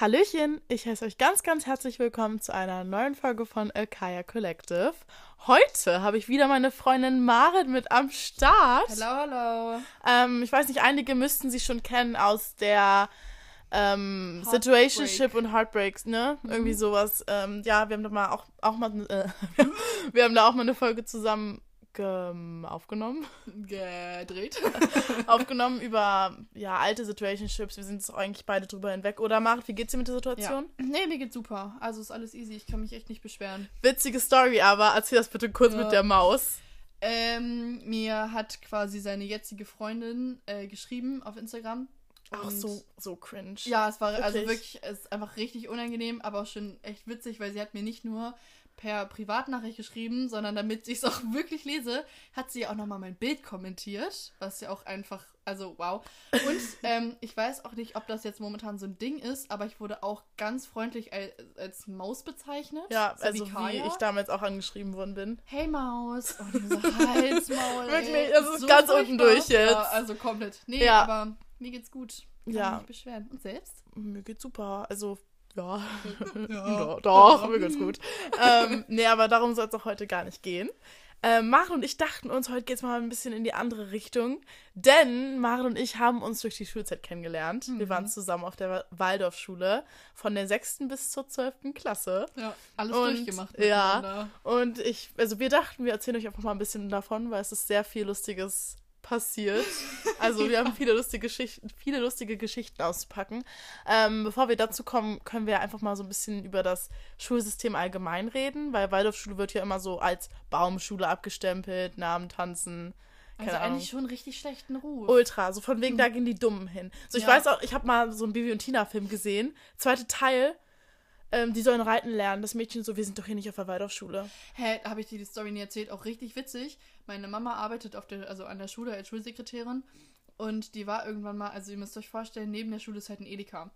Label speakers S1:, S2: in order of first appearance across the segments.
S1: Hallöchen, ich heiße euch ganz, ganz herzlich willkommen zu einer neuen Folge von Alkaya Collective. Heute habe ich wieder meine Freundin Marit mit am Start.
S2: Hallo, hallo.
S1: Ähm, ich weiß nicht, einige müssten sie schon kennen aus der ähm, Situationship und Heartbreaks, ne? Mhm. Irgendwie sowas. Ähm, ja, wir haben da mal auch, auch mal, äh, wir haben da auch mal eine Folge zusammen aufgenommen.
S2: Gedreht.
S1: aufgenommen über ja, alte Situationships. Wir sind jetzt eigentlich beide drüber hinweg. Oder Marit, wie geht's dir mit der Situation?
S2: Ja. Nee, mir geht's super. Also ist alles easy. Ich kann mich echt nicht beschweren.
S1: Witzige Story, aber erzähl das bitte kurz ja. mit der Maus.
S2: Ähm, mir hat quasi seine jetzige Freundin äh, geschrieben auf Instagram.
S1: Ach, so, so cringe.
S2: Ja, es war also wirklich? also wirklich, es ist einfach richtig unangenehm, aber auch schon echt witzig, weil sie hat mir nicht nur per Privatnachricht geschrieben, sondern damit ich es auch wirklich lese, hat sie auch nochmal mein Bild kommentiert, was ja auch einfach, also wow. Und ähm, ich weiß auch nicht, ob das jetzt momentan so ein Ding ist, aber ich wurde auch ganz freundlich als, als Maus bezeichnet.
S1: Ja, so also wie, wie, ich damals auch angeschrieben worden bin.
S2: Hey Maus. Und so Halsmaul.
S1: wirklich, das ist so ganz unten durch jetzt. Ja,
S2: also komplett. Nee, ja. aber mir geht's gut. Kann
S1: ja.
S2: mich nicht beschweren. Und selbst?
S1: Mir geht's super. Also ja, ja. doch, ja. mir geht's gut. ähm, nee, aber darum soll es auch heute gar nicht gehen. Ähm, Maren und ich dachten uns, heute geht es mal ein bisschen in die andere Richtung. Denn Maren und ich haben uns durch die Schulzeit kennengelernt. Mhm. Wir waren zusammen auf der Waldorfschule von der 6. bis zur 12. Klasse.
S2: Ja, alles und, durchgemacht.
S1: Ja, und ich, also wir dachten, wir erzählen euch einfach mal ein bisschen davon, weil es ist sehr viel lustiges passiert. Also wir ja. haben viele lustige, Geschichten, viele lustige Geschichten auszupacken. Ähm, bevor wir dazu kommen, können wir einfach mal so ein bisschen über das Schulsystem allgemein reden, weil Waldorfschule wird ja immer so als Baumschule abgestempelt, Namen tanzen.
S2: Also Keine also eigentlich schon richtig schlechten Ruf.
S1: Ultra, so von wegen, mhm. da gehen die Dummen hin. So, ich ja. weiß auch, ich habe mal so einen Bibi und Tina-Film gesehen. Zweiter Teil, ähm, die sollen reiten lernen. Das Mädchen so, wir sind doch hier nicht auf der Waldorfschule.
S2: Hä, habe ich dir die Story nie erzählt? Auch richtig witzig. Meine Mama arbeitet auf der, also an der Schule als Schulsekretärin. Und die war irgendwann mal, also ihr müsst euch vorstellen, neben der Schule ist halt ein Edeka.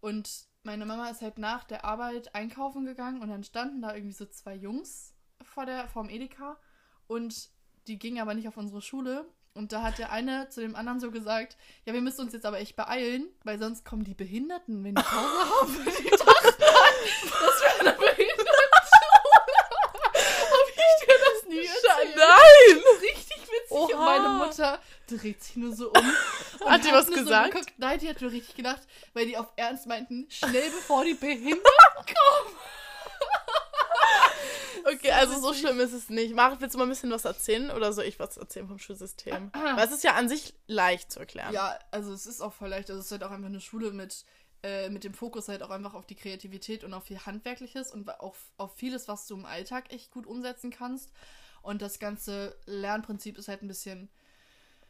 S2: Und meine Mama ist halt nach der Arbeit einkaufen gegangen und dann standen da irgendwie so zwei Jungs vor der, vorm Edeka. Und die gingen aber nicht auf unsere Schule. Und da hat der eine zu dem anderen so gesagt, ja, wir müssen uns jetzt aber echt beeilen, weil sonst kommen die Behinderten, wenn die Pause haben. Das wäre eine Behindertenschule. Hab ich dir das nie erzählt?
S1: Nein!
S2: Richtig witzig. Oha. Und meine Mutter dreht sich nur so um.
S1: Und hat die was gesagt? So
S2: Nein, die hat nur richtig gedacht, weil die auf Ernst meinten, schnell bevor die Behinderten kommen.
S1: Okay, also so schlimm ist es nicht. Mach, willst du mal ein bisschen was erzählen oder soll ich was erzählen vom Schulsystem? Weil es ist ja an sich leicht zu erklären.
S2: Ja, also es ist auch voll leicht. Also es ist halt auch einfach eine Schule mit, äh, mit dem Fokus halt auch einfach auf die Kreativität und auf viel Handwerkliches und auch auf vieles, was du im Alltag echt gut umsetzen kannst. Und das ganze Lernprinzip ist halt ein bisschen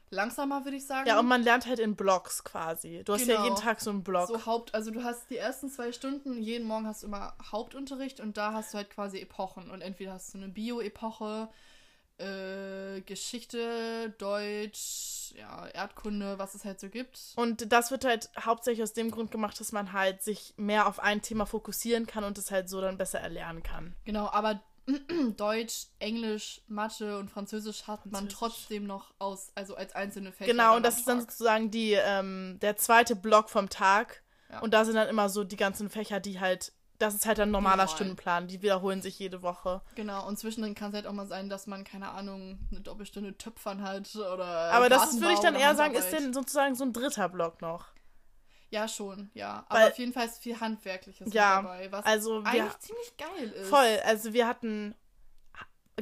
S2: langsamer, würde ich sagen.
S1: Ja, und man lernt halt in Blocks quasi. Du hast genau. ja jeden Tag so einen Block.
S2: So Haupt, also du hast die ersten zwei Stunden, jeden Morgen hast du immer Hauptunterricht und da hast du halt quasi Epochen. Und entweder hast du eine Bio-Epoche, äh, Geschichte, Deutsch, ja, Erdkunde, was es halt so gibt.
S1: Und das wird halt hauptsächlich aus dem Grund gemacht, dass man halt sich mehr auf ein Thema fokussieren kann und es halt so dann besser erlernen kann.
S2: Genau, aber Deutsch, Englisch, Mathe und Französisch hat Französisch. man trotzdem noch aus, also als einzelne Fächer.
S1: Genau, und das ist dann sozusagen die, ähm, der zweite Block vom Tag. Ja. Und da sind dann immer so die ganzen Fächer, die halt, das ist halt ein normaler Normal. Stundenplan, die wiederholen sich jede Woche.
S2: Genau, und zwischendrin kann es halt auch mal sein, dass man, keine Ahnung, eine Doppelstunde Töpfern hat oder.
S1: Aber das würde ich dann eher sagen, ist denn sozusagen so ein dritter Block noch.
S2: Ja, schon, ja. Aber Weil, auf jeden Fall ist viel Handwerkliches
S1: ja,
S2: dabei,
S1: was also
S2: eigentlich wir, ziemlich geil ist.
S1: Voll. Also wir hatten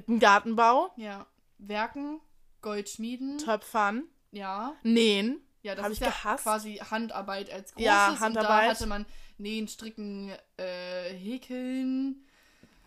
S1: einen Gartenbau.
S2: Ja. Werken, Goldschmieden.
S1: Töpfern.
S2: Ja.
S1: Nähen.
S2: Ja, das ist ja gehasst. quasi Handarbeit als großes.
S1: Ja, Handarbeit.
S2: Und da hatte man Nähen, Stricken, äh, Häkeln.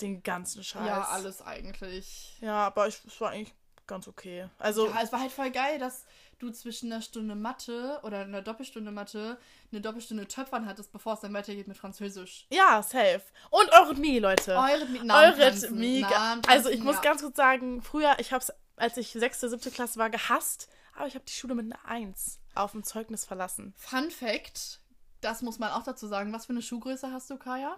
S1: Den ganzen Scheiß.
S2: Ja, alles eigentlich.
S1: Ja, aber es war eigentlich ganz okay. Also.
S2: Ja, es war halt voll geil, dass du zwischen einer Stunde Mathe oder einer Doppelstunde Mathe eine Doppelstunde Töpfern hattest, bevor es dann weitergeht mit Französisch.
S1: Ja, safe. Und Eurythmie, Leute.
S2: Eurythmie.
S1: Eurythmie. Also ich muss ja. ganz kurz sagen, früher, ich habe es, als ich sechste, siebte Klasse war, gehasst, aber ich habe die Schule mit einer Eins auf dem Zeugnis verlassen.
S2: Fun Fact, das muss man auch dazu sagen. Was für eine Schuhgröße hast du, Kaya?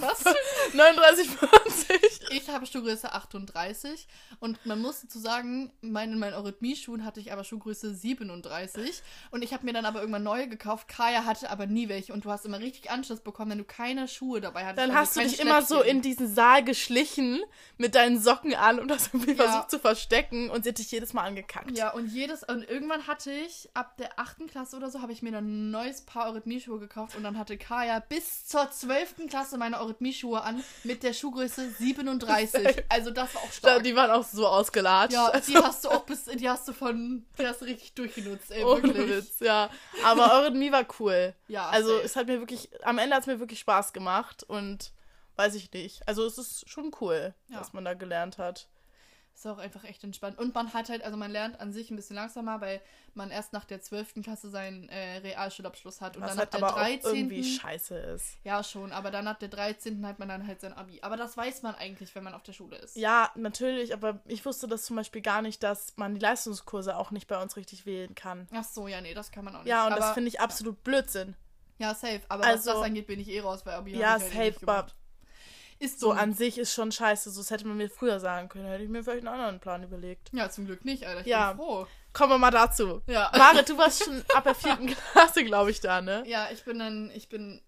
S2: Was?
S1: 39, 40.
S2: Ich habe Schuhgröße 38 und man muss dazu sagen, mein, in meinen Eurythmie-Schuhen hatte ich aber Schuhgröße 37 und ich habe mir dann aber irgendwann neue gekauft. Kaya hatte aber nie welche und du hast immer richtig Anschluss bekommen, wenn du keine Schuhe dabei hattest.
S1: Dann
S2: also
S1: hast du dich immer so in diesen Saal geschlichen mit deinen Socken an und hast irgendwie
S2: Ja.
S1: versucht zu verstecken und sie hat dich jedes Mal angekackt.
S2: Ja, und jedes, und irgendwann hatte ich, ab der 8. Klasse oder so, habe ich mir dann ein neues Paar Eurythmie-Schuhe gekauft und dann hatte Kaya bis zur 12. Klasse meine Eurythmie-Schuhe an mit der Schuhgröße 37. Also das war auch stark.
S1: die waren auch so ausgelatscht.
S2: ja, die hast du auch bis, die hast du von, die hast du richtig durchgenutzt, ey,
S1: ohne
S2: wirklich.
S1: Witz, ja. Aber Eurythmie war cool.
S2: Ja,
S1: Also
S2: safe.
S1: es hat mir wirklich, am Ende hat es mir wirklich Spaß gemacht und weiß ich nicht. Also es ist schon cool,
S2: Ja.
S1: was man da gelernt hat.
S2: Ist auch einfach echt entspannt. Und man hat halt, also man lernt an sich ein bisschen langsamer, weil man erst nach der 12. Klasse seinen äh, Realschulabschluss hat. Und
S1: Was
S2: dann
S1: halt
S2: ab der
S1: aber auch
S2: 13.
S1: irgendwie scheiße ist.
S2: Ja, schon, aber dann ab der 13. hat man dann halt sein Abi. Aber das weiß man eigentlich, wenn man auf der Schule ist.
S1: Ja, natürlich, aber ich wusste das zum Beispiel gar nicht, dass man die Leistungskurse auch nicht bei uns richtig wählen kann.
S2: Ach so, ja, nee, das kann man auch nicht.
S1: Ja, und
S2: aber,
S1: das finde ich absolut Blödsinn.
S2: Ja, safe. Aber
S1: Also-
S2: was das angeht, bin ich eh raus, weil Abi
S1: Ja,
S2: halt eh
S1: safe,
S2: nicht gemacht. Ist
S1: So
S2: so.
S1: an sich ist schon scheiße, so das hätte man mir früher sagen können. Hätte ich mir vielleicht einen anderen Plan überlegt.
S2: Ja, zum Glück nicht, Alter. Ich
S1: Ja.
S2: bin froh.
S1: Kommen wir mal dazu.
S2: Ja.
S1: Marit, du warst schon ab der vierten Klasse, glaube ich, da, ne?
S2: Ja, ich bin dann, ich bin,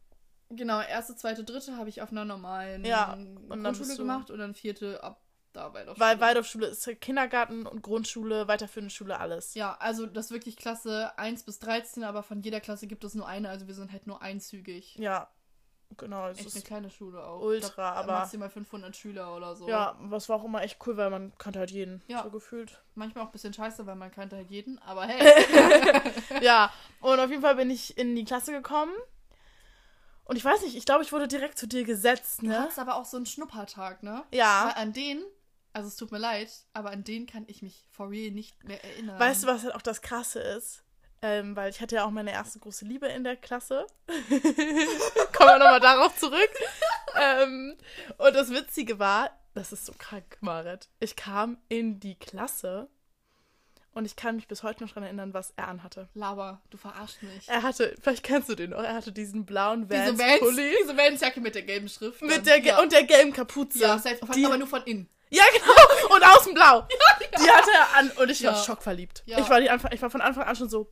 S2: genau, erste, zweite, dritte habe ich auf einer normalen
S1: Ja,
S2: Grundschule gemacht und dann vierte ab da Waldorfschule.
S1: Weil Waldorfschule ist Kindergarten und Grundschule, weiterführende Schule, alles.
S2: Ja, also das ist wirklich Klasse 1 bis 13, aber von jeder Klasse gibt es nur eine, also wir sind halt nur einzügig.
S1: Ja, genau. Es
S2: Echt eine
S1: ist,
S2: kleine Schule auch.
S1: ultra,
S2: glaub,
S1: aber-
S2: Maximal 500 Schüler oder so.
S1: ja, was war auch immer echt cool, weil man kannte halt jeden,
S2: Ja.
S1: so gefühlt.
S2: Manchmal auch ein bisschen scheiße, weil man kannte halt jeden, aber hey.
S1: ja, und auf jeden Fall bin ich in die Klasse gekommen. Und ich weiß nicht, ich glaube, ich wurde direkt zu dir gesetzt,
S2: Du
S1: ne?
S2: hattest aber auch so einen Schnuppertag, ne?
S1: Ja.
S2: Weil an den, also es tut mir leid, aber an den kann ich mich for real nicht mehr erinnern.
S1: Weißt du, was halt auch das Krasse ist? Ähm, weil ich hatte ja auch meine erste große Liebe in der Klasse. Kommen wir nochmal darauf zurück. ähm, und das Witzige war, das ist so krank, Marit. Ich kam in die Klasse und ich kann mich bis heute noch daran erinnern, was er anhatte.
S2: Laber, du verarschst mich.
S1: Er hatte, vielleicht kennst du den noch, er hatte diesen blauen
S2: diese Vans,
S1: Vans-Pulli
S2: diese Vans-Jacke mit der gelben Schrift.
S1: mit der
S2: ja.
S1: und der gelben Kapuze.
S2: ja, von,
S1: die,
S2: aber nur von innen.
S1: ja, genau. Und außen blau. Die hatte er an und ich war
S2: Ja.
S1: schockverliebt.
S2: Ja.
S1: Ich, war die Anfang, ich war von Anfang an schon so,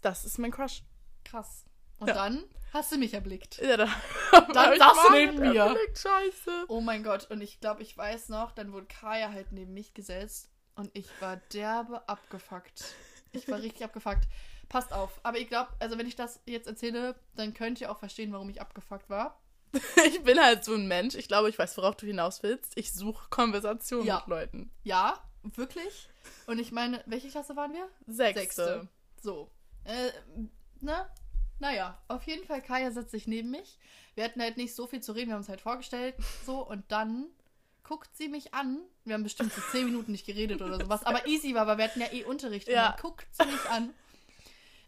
S1: das ist mein Crush.
S2: Krass. Und
S1: Ja.
S2: dann hast du mich erblickt.
S1: Ja, dann,
S2: Dann saß du neben mir.
S1: erblickt, Scheiße.
S2: Oh mein Gott, und ich glaube, ich weiß noch, dann wurde Kaya halt neben mich gesetzt und ich war derbe abgefuckt. Ich war richtig abgefuckt. Passt auf. Aber ich glaube, also wenn ich das jetzt erzähle, dann könnt ihr auch verstehen, warum ich abgefuckt war.
S1: Ich bin halt so ein Mensch. Ich glaube, ich weiß, worauf du hinaus willst. Ich suche Konversation
S2: Ja.
S1: mit Leuten.
S2: Ja, wirklich. Und ich meine, welche Klasse waren wir?
S1: Sechste.
S2: So. Äh, ne? Naja, auf jeden Fall, Kaya setzt sich neben mich. Wir hatten halt nicht so viel zu reden, wir haben uns halt vorgestellt. So, und dann guckt sie mich an. Wir haben bestimmt so zehn Minuten nicht geredet oder sowas. Aber easy war, weil wir hatten ja eh Unterricht. Und
S1: Ja.
S2: dann guckt sie mich an.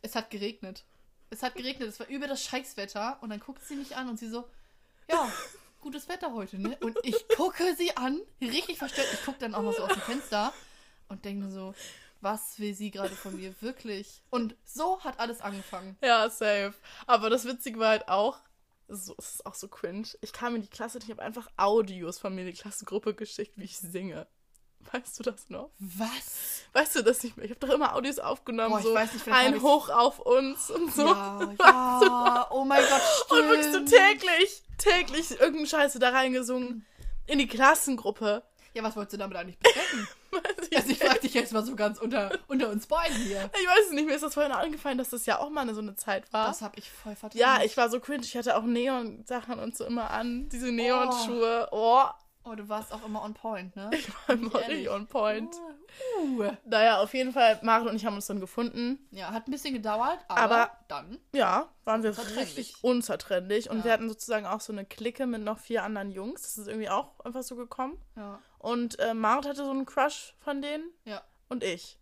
S2: Es hat geregnet. Es hat geregnet, es war über das Scheißwetter. Und dann guckt sie mich an und sie so, ja, gutes Wetter heute, ne? Und ich gucke sie an, richtig verstört. Ich gucke dann auch noch so aus dem Fenster und denke mir so, was will sie gerade von mir? Wirklich? Und so hat alles angefangen.
S1: Ja, safe. Aber das Witzige war halt auch, so, es ist auch so cringe. Ich kam in die Klasse und ich habe einfach Audios von mir in die Klassengruppe geschickt, wie ich singe. Weißt du das noch?
S2: Was?
S1: Weißt du das nicht mehr? Ich habe doch immer Audios aufgenommen,
S2: Boah, ich
S1: so
S2: weiß nicht,
S1: ein
S2: ich's-
S1: Hoch auf uns und so.
S2: Ja, ja. Oh mein Gott, stimmt.
S1: Und wirklich so täglich, täglich irgendeinen Scheiße da reingesungen. In die Klassengruppe.
S2: Ja, was wolltest du damit eigentlich bezwecken? Also ich frag dich jetzt mal so ganz unter, unter uns beiden hier.
S1: Ich weiß es nicht, mir ist das vorhin angefallen, dass das ja auch mal eine, so eine Zeit war.
S2: Das hab ich voll verdrängt.
S1: ja, ich war so cringe. Ich hatte auch Neon-Sachen und so immer an. Diese Neon-Schuhe. Oh,
S2: Oh, du warst auch immer on point, ne?
S1: ich war immer richtig on point.
S2: Uh.
S1: Naja, auf jeden Fall, Marit und ich haben uns dann gefunden.
S2: Ja, hat ein bisschen gedauert, aber,
S1: Aber-
S2: dann.
S1: Ja, waren wir richtig unzertrennlich. Und
S2: Ja.
S1: wir hatten sozusagen auch so eine Clique mit noch vier anderen Jungs. Das ist irgendwie auch einfach so gekommen.
S2: Ja.
S1: Und äh, Marit hatte so einen Crush von denen.
S2: Ja.
S1: Und ich.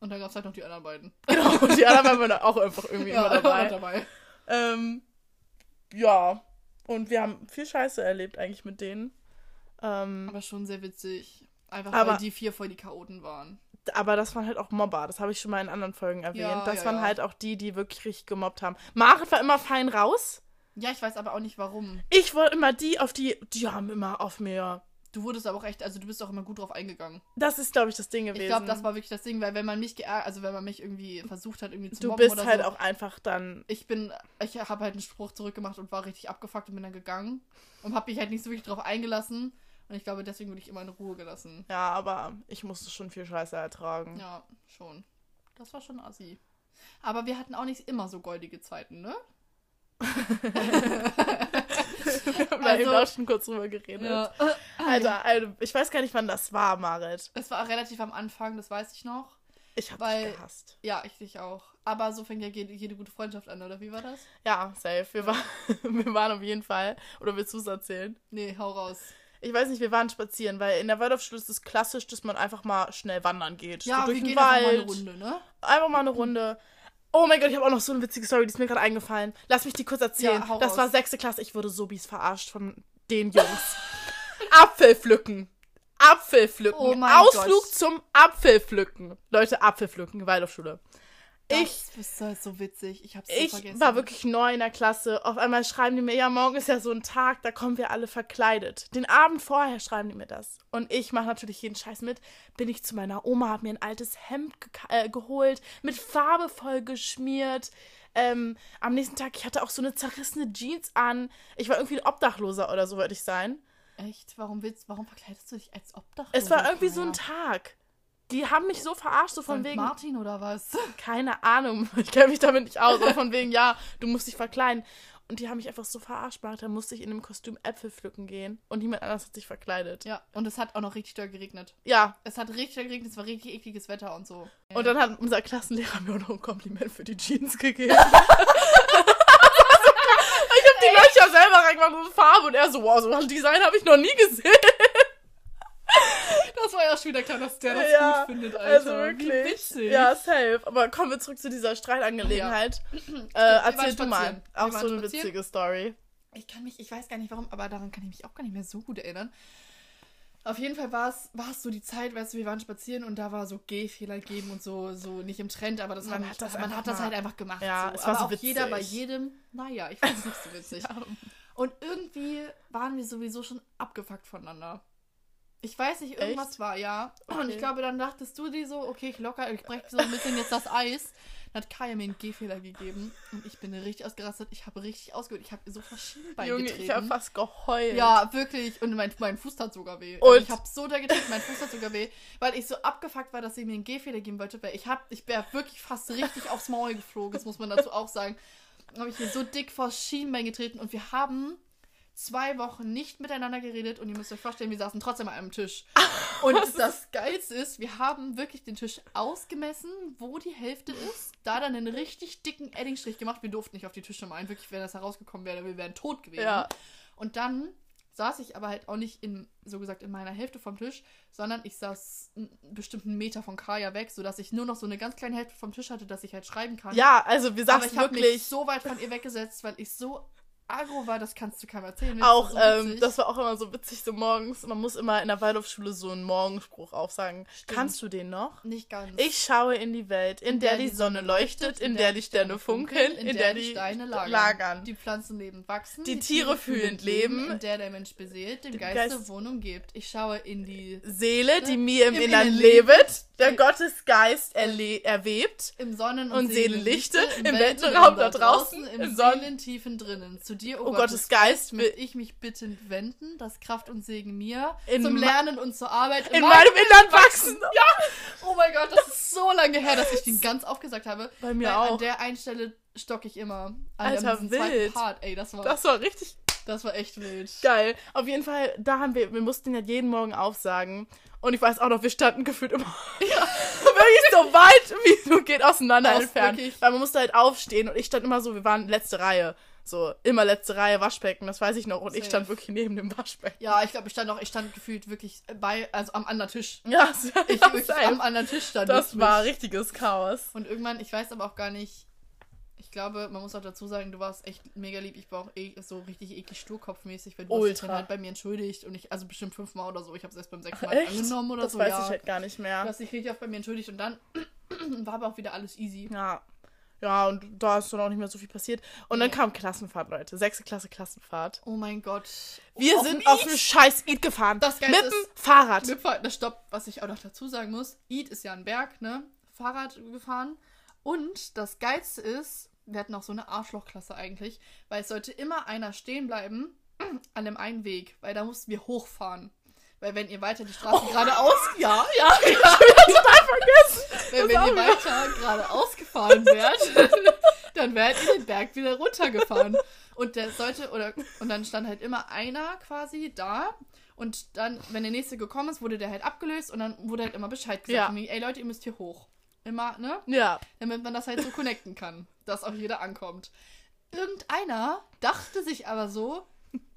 S2: Und dann gab's halt noch die anderen beiden.
S1: Genau, und die anderen waren auch einfach irgendwie immer
S2: immer
S1: dabei.
S2: dabei.
S1: Ähm, ja, und wir haben viel Scheiße erlebt eigentlich mit denen. Ähm,
S2: Aber schon sehr witzig. Einfach
S1: Aber-
S2: weil die vier voll die Chaoten waren.
S1: aber das waren halt auch Mobber, das habe ich schon mal in anderen Folgen erwähnt.
S2: Ja,
S1: das
S2: ja,
S1: waren
S2: ja.
S1: halt auch die, die wirklich richtig gemobbt haben. Marit war immer fein raus.
S2: Ja, ich weiß aber auch nicht warum.
S1: Ich wollte immer die auf die, die haben immer auf mir.
S2: Du wurdest aber auch echt, also du bist auch immer gut drauf eingegangen.
S1: Das ist, glaube ich, das Ding gewesen.
S2: Ich glaube, das war wirklich das Ding, weil wenn man mich geärgert, also wenn man mich irgendwie versucht hat, irgendwie zu
S1: Du bist halt
S2: so,
S1: auch einfach dann.
S2: ich bin, ich habe halt einen Spruch zurückgemacht und war richtig abgefuckt und bin dann gegangen und habe mich halt nicht so wirklich drauf eingelassen und ich glaube, deswegen wurde ich immer in Ruhe gelassen.
S1: Ja, aber ich musste schon viel Scheiße ertragen.
S2: Ja, schon. Das war schon assi. Aber wir hatten auch nicht immer so goldige Zeiten, ne?
S1: Wir haben da eben
S2: Also-
S1: auch schon kurz drüber geredet. Alter, Alter, ich weiß gar nicht, wann das war, Marit.
S2: Es war relativ am Anfang, das weiß ich noch.
S1: Ich hab
S2: Weil-
S1: dich gehasst.
S2: Ja, ich dich auch. Aber so fängt ja jede, jede gute Freundschaft an, oder wie war das?
S1: Ja, safe. Wir, war, wir waren auf jeden Fall. Oder willst du es erzählen?
S2: Nee, hau raus.
S1: Ich weiß nicht, wir waren spazieren, weil in der Waldorfschule ist es klassisch, dass man einfach mal schnell wandern geht.
S2: Ja,
S1: so durch
S2: wir
S1: den
S2: gehen
S1: Wald.
S2: einfach mal eine Runde, ne?
S1: Einfach mal eine Runde. Oh mein Gott, ich habe auch noch so eine witzige Story, die ist mir gerade eingefallen. Lass mich die kurz erzählen.
S2: Ja,
S1: das
S2: raus.
S1: war sechste Klasse. Ich wurde so bies verarscht von den Jungs. Apfelpflücken. Apfelpflücken.
S2: Oh mein
S1: Ausflug
S2: Gott.
S1: zum Apfelpflücken. Leute, Apfelpflücken, Waldorfschule. Ich
S2: Das ist halt so witzig. Ich hab's so
S1: ich
S2: vergessen.
S1: war wirklich neu in der Klasse. Auf einmal schreiben die mir, ja, morgen ist ja so ein Tag, da kommen wir alle verkleidet. Den Abend vorher schreiben die mir das. Und ich mache natürlich jeden Scheiß mit. Bin ich zu meiner Oma, habe mir ein altes Hemd geka- äh, geholt, mit Farbe voll geschmiert. Ähm, am nächsten Tag, ich hatte auch so eine zerrissene Jeans an. Ich war irgendwie ein Obdachloser oder so, wollte ich sein.
S2: Echt? Warum willst warum verkleidest du dich als Obdachloser?
S1: Es war irgendwie so ein? Tag. Die haben mich so verarscht, so von
S2: St.
S1: wegen.
S2: Martin oder was?
S1: keine Ahnung, ich kenne mich damit nicht aus, aber von wegen, ja, du musst dich verkleiden. Und die haben mich einfach so verarscht gemacht, da musste ich in dem Kostüm Äpfel pflücken gehen und niemand anders hat sich verkleidet.
S2: Ja, und es hat auch noch richtig doll geregnet.
S1: Ja,
S2: Es hat richtig doll geregnet, es war richtig ekliges Wetter und so.
S1: und dann hat unser Klassenlehrer mir auch noch ein Kompliment für die Jeans gegeben. ich habe die Löcher selber reingemacht und Farbe und er so, wow, so ein Design habe ich noch nie gesehen.
S2: Ja schon wieder klar, dass der das
S1: Ja,
S2: gut findet, Alter.
S1: Also
S2: Wie
S1: wirklich.
S2: witzig.
S1: Ja, safe. Aber kommen wir zurück zu dieser Streitangelegenheit. Äh,
S2: waren
S1: erzähl du mal. Auch so eine witzige Story.
S2: Ich kann mich, ich weiß gar nicht warum, aber daran kann ich mich auch gar nicht mehr so gut erinnern. Auf jeden Fall war es, war es so die Zeit, weißt du, wir waren spazieren und da war so Gehfehler geben und so, so nicht im Trend, aber das
S1: Man hat das
S2: man hat das halt einfach gemacht.
S1: Ja,
S2: so.
S1: es war
S2: aber
S1: so
S2: auch jeder bei
S1: witzig.
S2: jedem, naja, ich fand es nicht so witzig. Und irgendwie waren wir sowieso schon abgefuckt voneinander. Ich weiß nicht, irgendwas
S1: Echt?
S2: war, ja. Und
S1: Okay.
S2: ich glaube, dann dachtest du dir so, okay, ich locker, ich breche so ein bisschen jetzt das Eis. Dann hat Kaya mir einen Gehfehler gegeben und ich bin richtig ausgerastet. Ich habe richtig ausgeholt. Ich habe ihr so verschieden
S1: Junge,
S2: getreten.
S1: ich habe fast geheult.
S2: Ja, wirklich. Und mein, mein Fuß tat sogar weh.
S1: Und?
S2: ich habe so da getreten, mein Fuß tat sogar weh, weil ich so abgefuckt war, dass sie mir einen Gehfehler geben wollte. Weil ich hab, ich wäre wirklich fast richtig aufs Maul geflogen, das muss man dazu auch sagen. Dann habe ich mir so dick vor Schienbein getreten und wir haben zwei Wochen nicht miteinander geredet und ihr müsst euch vorstellen, wir saßen trotzdem an einem Tisch. Und das Geilste ist, wir haben wirklich den Tisch ausgemessen, wo die Hälfte ist, da dann einen richtig dicken Eddingstrich gemacht. Wir durften nicht auf die Tische malen. Wirklich, wenn das herausgekommen wäre, wir wären tot gewesen.
S1: Ja.
S2: Und dann saß ich aber halt auch nicht in, so gesagt, in meiner Hälfte vom Tisch, sondern ich saß einen bestimmten Meter von Kaya weg, sodass ich nur noch so eine ganz kleine Hälfte vom Tisch hatte, dass ich halt schreiben kann.
S1: Ja, also wir
S2: aber
S1: saßen
S2: ich habe mich
S1: wirklich
S2: so weit von ihr weggesetzt, weil ich so aggro war, das kannst du keinem erzählen.
S1: auch,
S2: so
S1: ähm, das war auch immer so witzig, so morgens, man muss immer in der Waldorfschule so einen Morgenspruch aufsagen.
S2: Stimmt.
S1: Kannst du den noch?
S2: nicht ganz.
S1: Ich schaue in die Welt, in, der, die Sonne leuchtet, in der die Sterne funkeln, in der die
S2: Steine lagern,
S1: lagern.
S2: die Pflanzen lebend wachsen,
S1: Die Tiere fühlend leben,
S2: in der der Mensch beseelt, dem
S1: dem
S2: Geiste
S1: Geist-
S2: Wohnung gibt. Ich schaue in die
S1: Seele, die mir im,
S2: Im
S1: Innern
S2: Innern
S1: lebet, der Gottesgeist erwebt.
S2: im Sonnen- und,
S1: Und Seelenlichte, im
S2: Weltenraum
S1: da draußen,
S2: im
S1: im Sonnen-
S2: Seelentiefen drinnen. Zu dir,
S1: O
S2: o
S1: Gottes Geist,
S2: möchte ich mich bittend wenden, dass Kraft und Segen mir
S1: In
S2: zum Lernen und zur Arbeit
S1: In meinem Innern wachsen. Ja,
S2: Oh mein Gott, das ist so lange her, dass ich den ganz aufgesagt habe.
S1: Bei mir auch.
S2: An der einen Stelle stocke ich immer. An
S1: Alter, wild.
S2: Part. Ey, das war, das,
S1: das war richtig
S2: war echt wild.
S1: geil. Auf jeden Fall, da haben wir, wir mussten ja jeden Morgen aufsagen. Und ich weiß auch noch, wir standen gefühlt immer wirklich so weit, wie so geht auseinander
S2: Aus,
S1: entfernt.
S2: wirklich.
S1: Weil man musste halt aufstehen und ich stand immer so, wir waren letzte Reihe. So, immer letzte Reihe Waschbecken, das weiß ich noch. Und ich
S2: Safe.
S1: stand wirklich neben dem Waschbecken.
S2: Ja, ich glaube, ich stand auch, ich stand gefühlt wirklich bei, also am anderen Tisch.
S1: Ja,
S2: Ich
S1: ja,
S2: wirklich am anderen Tisch stand.
S1: Das
S2: ich
S1: war
S2: mit.
S1: richtiges Chaos.
S2: Und irgendwann, ich weiß aber auch gar nicht, ich glaube, man muss auch dazu sagen, du warst echt mega lieb. Ich war auch eh so richtig eklig sturkopfmäßig, weil du dich
S1: Ultra.
S2: dann halt bei mir entschuldigt und ich, also bestimmt fünfmal oder so. Ich habe es erst beim sechsten Mal
S1: Echt?
S2: angenommen oder
S1: das
S2: so.
S1: weiß
S2: ja.
S1: ich halt gar nicht
S2: Du
S1: mehr.
S2: hast dich richtig oft bei mir entschuldigt und dann war aber auch wieder alles easy.
S1: Ja. Ja, und da ist dann auch nicht mehr so viel passiert. Und dann kam Klassenfahrt, Leute. Sechste Klasse Klassenfahrt.
S2: Oh mein Gott.
S1: Wir
S2: Auf
S1: sind auf
S2: Eid.
S1: dem scheiß Eid gefahren.
S2: Das Geilste
S1: Mit dem Fahrrad.
S2: Mit Fahrrad, das Stopp, was ich auch noch dazu sagen muss. Eid ist ja ein Berg, ne? Fahrrad gefahren. Und das Geilste ist, wir hatten auch so eine Arschlochklasse eigentlich, weil es sollte immer einer stehen bleiben an dem einen Weg, weil da mussten wir hochfahren. Weil wenn ihr weiter die Straße geradeaus. Ja, ja, ja.
S1: vergessen.
S2: Weil wenn ihr weiter geradeaus gefahren wärt, dann wärt ihr den Berg wieder runtergefahren. Und der sollte, oder, und dann stand halt immer einer quasi da. Und dann, wenn der nächste gekommen ist, wurde der halt abgelöst und dann wurde halt immer Bescheid gesagt.
S1: Ja.
S2: Ey Leute, ihr müsst hier hoch. Immer, ne?
S1: Ja.
S2: Damit man das halt so connecten kann, dass auch jeder ankommt. Irgendeiner dachte sich aber so,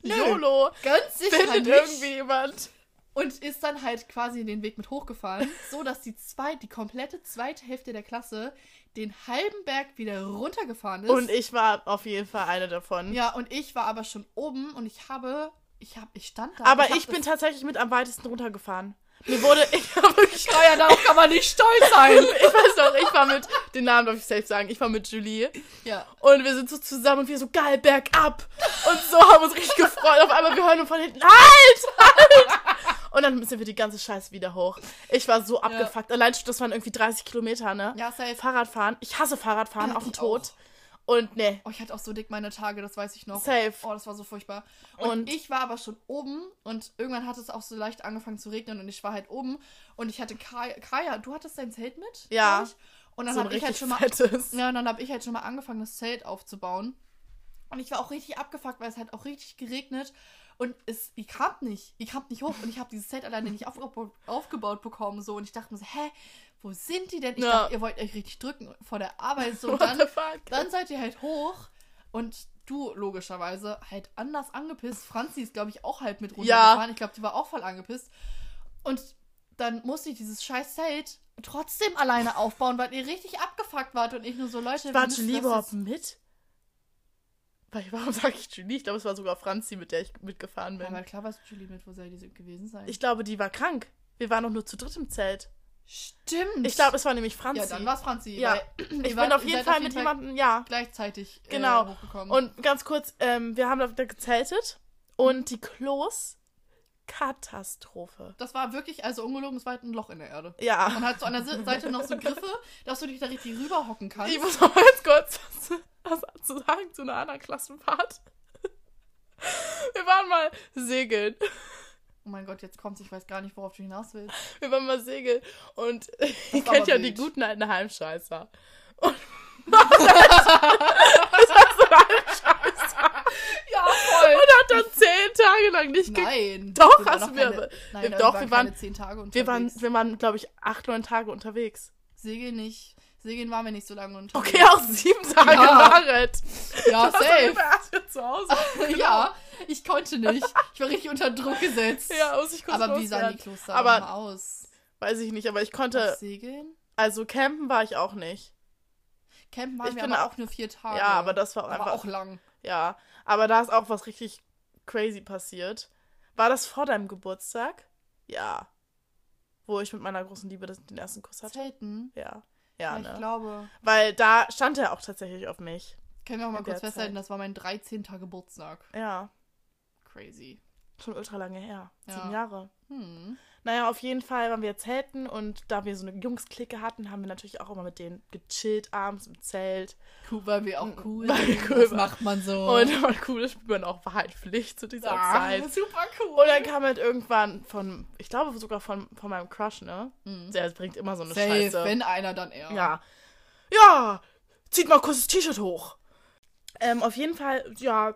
S2: nö,
S1: YOLO.
S2: ganz sicher
S1: Findet
S2: nicht.
S1: irgendwie jemand.
S2: Und ist dann halt quasi den Weg mit hochgefahren, so dass die zwei, die komplette zweite Hälfte der Klasse den halben Berg wieder runtergefahren ist.
S1: Und ich war auf jeden Fall eine davon.
S2: ja, und ich war aber schon oben und ich habe, ich habe, ich stand da.
S1: Aber
S2: hab
S1: ich bin tatsächlich mit am weitesten runtergefahren. Mir wurde, ich habe wirklich
S2: Steuer, darauf kann man nicht stolz sein.
S1: ich weiß noch, ich war mit, den Namen darf ich selbst sagen, ich war mit Julie.
S2: ja.
S1: Und wir sind so zusammen und wir so geil bergab. Und so haben uns richtig gefreut. Auf einmal wir hören nur von hinten, halt, halt. Und dann sind wir die ganze Scheiße wieder hoch. Ich war so abgefuckt. Allein schon, das waren irgendwie 30 Kilometer, ne?
S2: Ja, safe.
S1: Fahrradfahren. Ich hasse Fahrradfahren
S2: Ja,
S1: auf den Tod.
S2: auch.
S1: Und ne,
S2: Oh, ich hatte auch so dick meine Tage, das weiß ich noch.
S1: safe.
S2: Oh, das war so furchtbar. Und,
S1: Und-
S2: ich war aber schon oben und irgendwann hat es auch so leicht angefangen zu regnen und ich war halt oben und ich hatte Kaya, Kaya du hattest dein Zelt mit?
S1: Ja.
S2: Und dann
S1: so
S2: habe ich halt schon mal
S1: fettes.
S2: Ja, und dann habe ich halt schon mal angefangen, das Zelt aufzubauen. Und ich war auch richtig abgefuckt, weil es halt auch richtig geregnet. Und es, ihr kamt nicht. Ihr kamt nicht hoch. Und ich habe dieses Zelt alleine nicht aufgebaut, aufgebaut bekommen. So. Und ich dachte mir so, hä, wo sind die denn? Ich
S1: Ja.
S2: dachte, ihr wollt euch richtig drücken vor der Arbeit. So. Dann, dann seid ihr halt hoch. Und du, logischerweise, halt anders angepisst. Franzi ist, glaube ich, auch halb mit runtergefahren. Ich glaube, die war auch voll angepisst. Und dann musste ich dieses scheiß Zelt trotzdem alleine aufbauen, weil ihr richtig abgefuckt wart und ich nur so, Leute, wir
S1: War
S2: müssen
S1: Julie
S2: das
S1: überhaupt
S2: jetzt-
S1: mit? Warum sage ich Julie? Ich glaube, es war sogar Franzi, mit der ich mitgefahren bin.
S2: Aber klar warst du Julie mit, wo soll die gewesen sein?
S1: Ich glaube, die war krank. Wir waren doch nur zu dritt im Zelt.
S2: Stimmt.
S1: Ich glaube, es war nämlich Franzi.
S2: Ja, dann war es Franzi.
S1: Ja. ich bin auf jeden Fall mit jemandem, ja.
S2: gleichzeitig äh,
S1: Genau.
S2: hochgekommen.
S1: Und ganz kurz, ähm, wir haben da gezeltet und die Klos, Katastrophe.
S2: das war wirklich, also ungelogen, es war halt ein Loch in der Erde.
S1: Ja.
S2: Und hat so an der Seite noch so Griffe, dass du dich da richtig rüberhocken kannst.
S1: Ich muss mal ganz kurz was, zu sagen zu einer anderen Klassenfahrt. Wir waren mal segeln.
S2: Oh mein Gott, jetzt kommt's, ich weiß gar nicht, worauf du hinaus willst.
S1: Wir waren mal segeln und ihr kennt ja die
S2: wild.
S1: guten alten Heimscheißer. Und das war so ein Heimscheißer.
S2: Ja, voll.
S1: Und hat dann zehn Tage lang nicht
S2: Nein.
S1: Doch, hast du mir
S2: keine- Nein,
S1: wir- doch,
S2: waren
S1: wir waren-
S2: zehn Tage unterwegs.
S1: Wir waren, wir waren glaube ich, acht, neun Tage unterwegs.
S2: Segeln nicht. Segeln waren wir nicht so lange unterwegs.
S1: Okay, auch sieben Tage
S2: Ja.
S1: Fahrrad.
S2: Ja, safe.
S1: zu Hause.
S2: Ja, ich konnte nicht. Ich war richtig unter Druck gesetzt.
S1: Ja, muss ich kurz
S2: Aber wie sahen die. Kloster
S1: Aber-
S2: aus?
S1: Weiß ich nicht, aber ich
S2: Auf
S1: konnte,
S2: Segeln?
S1: also campen war ich auch nicht.
S2: Campen waren
S1: Ich
S2: wir
S1: bin
S2: aber
S1: auch-
S2: nur vier Tage.
S1: Ja, aber das war
S2: aber
S1: einfach,
S2: auch lang.
S1: ja, aber da ist auch was richtig crazy passiert. War das vor deinem Geburtstag? Ja. Wo ich mit meiner großen Liebe den ersten Kuss hatte?
S2: Zelten?
S1: Ja. Ja,
S2: ich
S1: ne?
S2: glaube.
S1: Weil da stand er auch tatsächlich auf mich.
S2: Können wir auch mal kurz festhalten, das war mein 13. Geburtstag.
S1: Ja.
S2: Crazy.
S1: Schon ultra lange her.
S2: Ja.
S1: Sieben Jahre.
S2: Hm.
S1: Naja, auf jeden Fall waren wir zelten und da wir so eine Jungs-Clique hatten, haben wir natürlich auch immer mit denen gechillt abends im Zelt.
S2: Cool, weil wir auch cool
S1: Weil wir
S2: sind.
S1: cool
S2: Das
S1: waren.
S2: macht man so.
S1: Und man cool ist, spielt man auch Wahrheitpflicht zu dieser
S2: ah,
S1: Zeit.
S2: super cool.
S1: Und dann kam halt irgendwann von, ich glaube sogar von, von meinem Crush, ne?
S2: Mhm.
S1: Der bringt immer so eine
S2: Safe,
S1: Scheiße.
S2: wenn einer, dann er.
S1: Ja. Ja, zieht mal kurz das T-Shirt hoch. Ähm, auf jeden Fall, ja.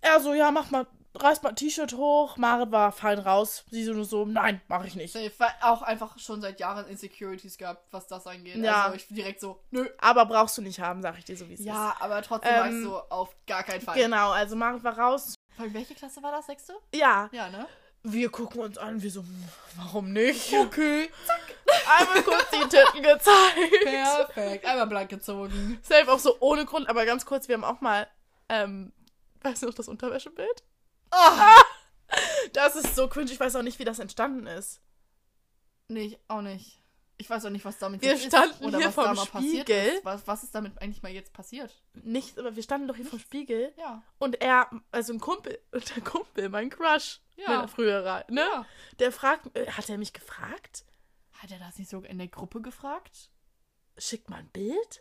S1: Er so, ja, mach mal, reiß mal ein T-Shirt hoch. Marit war fein raus. Sie so nur so, nein, mach ich nicht.
S2: Weil auch einfach schon seit Jahren Insecurities gehabt, was das angeht.
S1: Ja.
S2: Also ich direkt so, nö.
S1: Aber brauchst du nicht haben, sag ich dir so, wie es
S2: Ja, aber trotzdem war ich
S1: Ähm,
S2: so, auf gar keinen
S1: ist.
S2: Fall.
S1: Genau, also Marit war raus.
S2: Vor allem, welche Klasse war das? Sechste?
S1: Ja,
S2: Ja, ne?
S1: wir gucken uns an, wir so, warum nicht?
S2: Okay.
S1: Einmal kurz die Titten gezeigt.
S2: Perfekt. Einmal blank gezogen.
S1: Safe auch so ohne Grund, aber ganz kurz, wir haben auch mal, ähm, weißt du noch das Unterwäschebild?
S2: Ah!
S1: Das ist so cringe, ich weiß auch nicht, wie das entstanden ist.
S2: Nee, ich auch nicht. Ich weiß auch nicht, was damit
S1: Wir
S2: jetzt
S1: standen
S2: ist oder
S1: hier
S2: was da mal passiert
S1: Spiegel.
S2: ist. Was, was ist damit eigentlich mal jetzt passiert?
S1: Nichts, aber wir standen doch hier vom Spiegel
S2: Ja.
S1: und er, also ein Kumpel, der Kumpel, mein Crush,
S2: Ja.
S1: mein früherer, ne?
S2: Ja.
S1: Der fragt, äh, hat er mich gefragt?
S2: Hat er das nicht sogar in der Gruppe gefragt?
S1: Schickt mal ein Bild?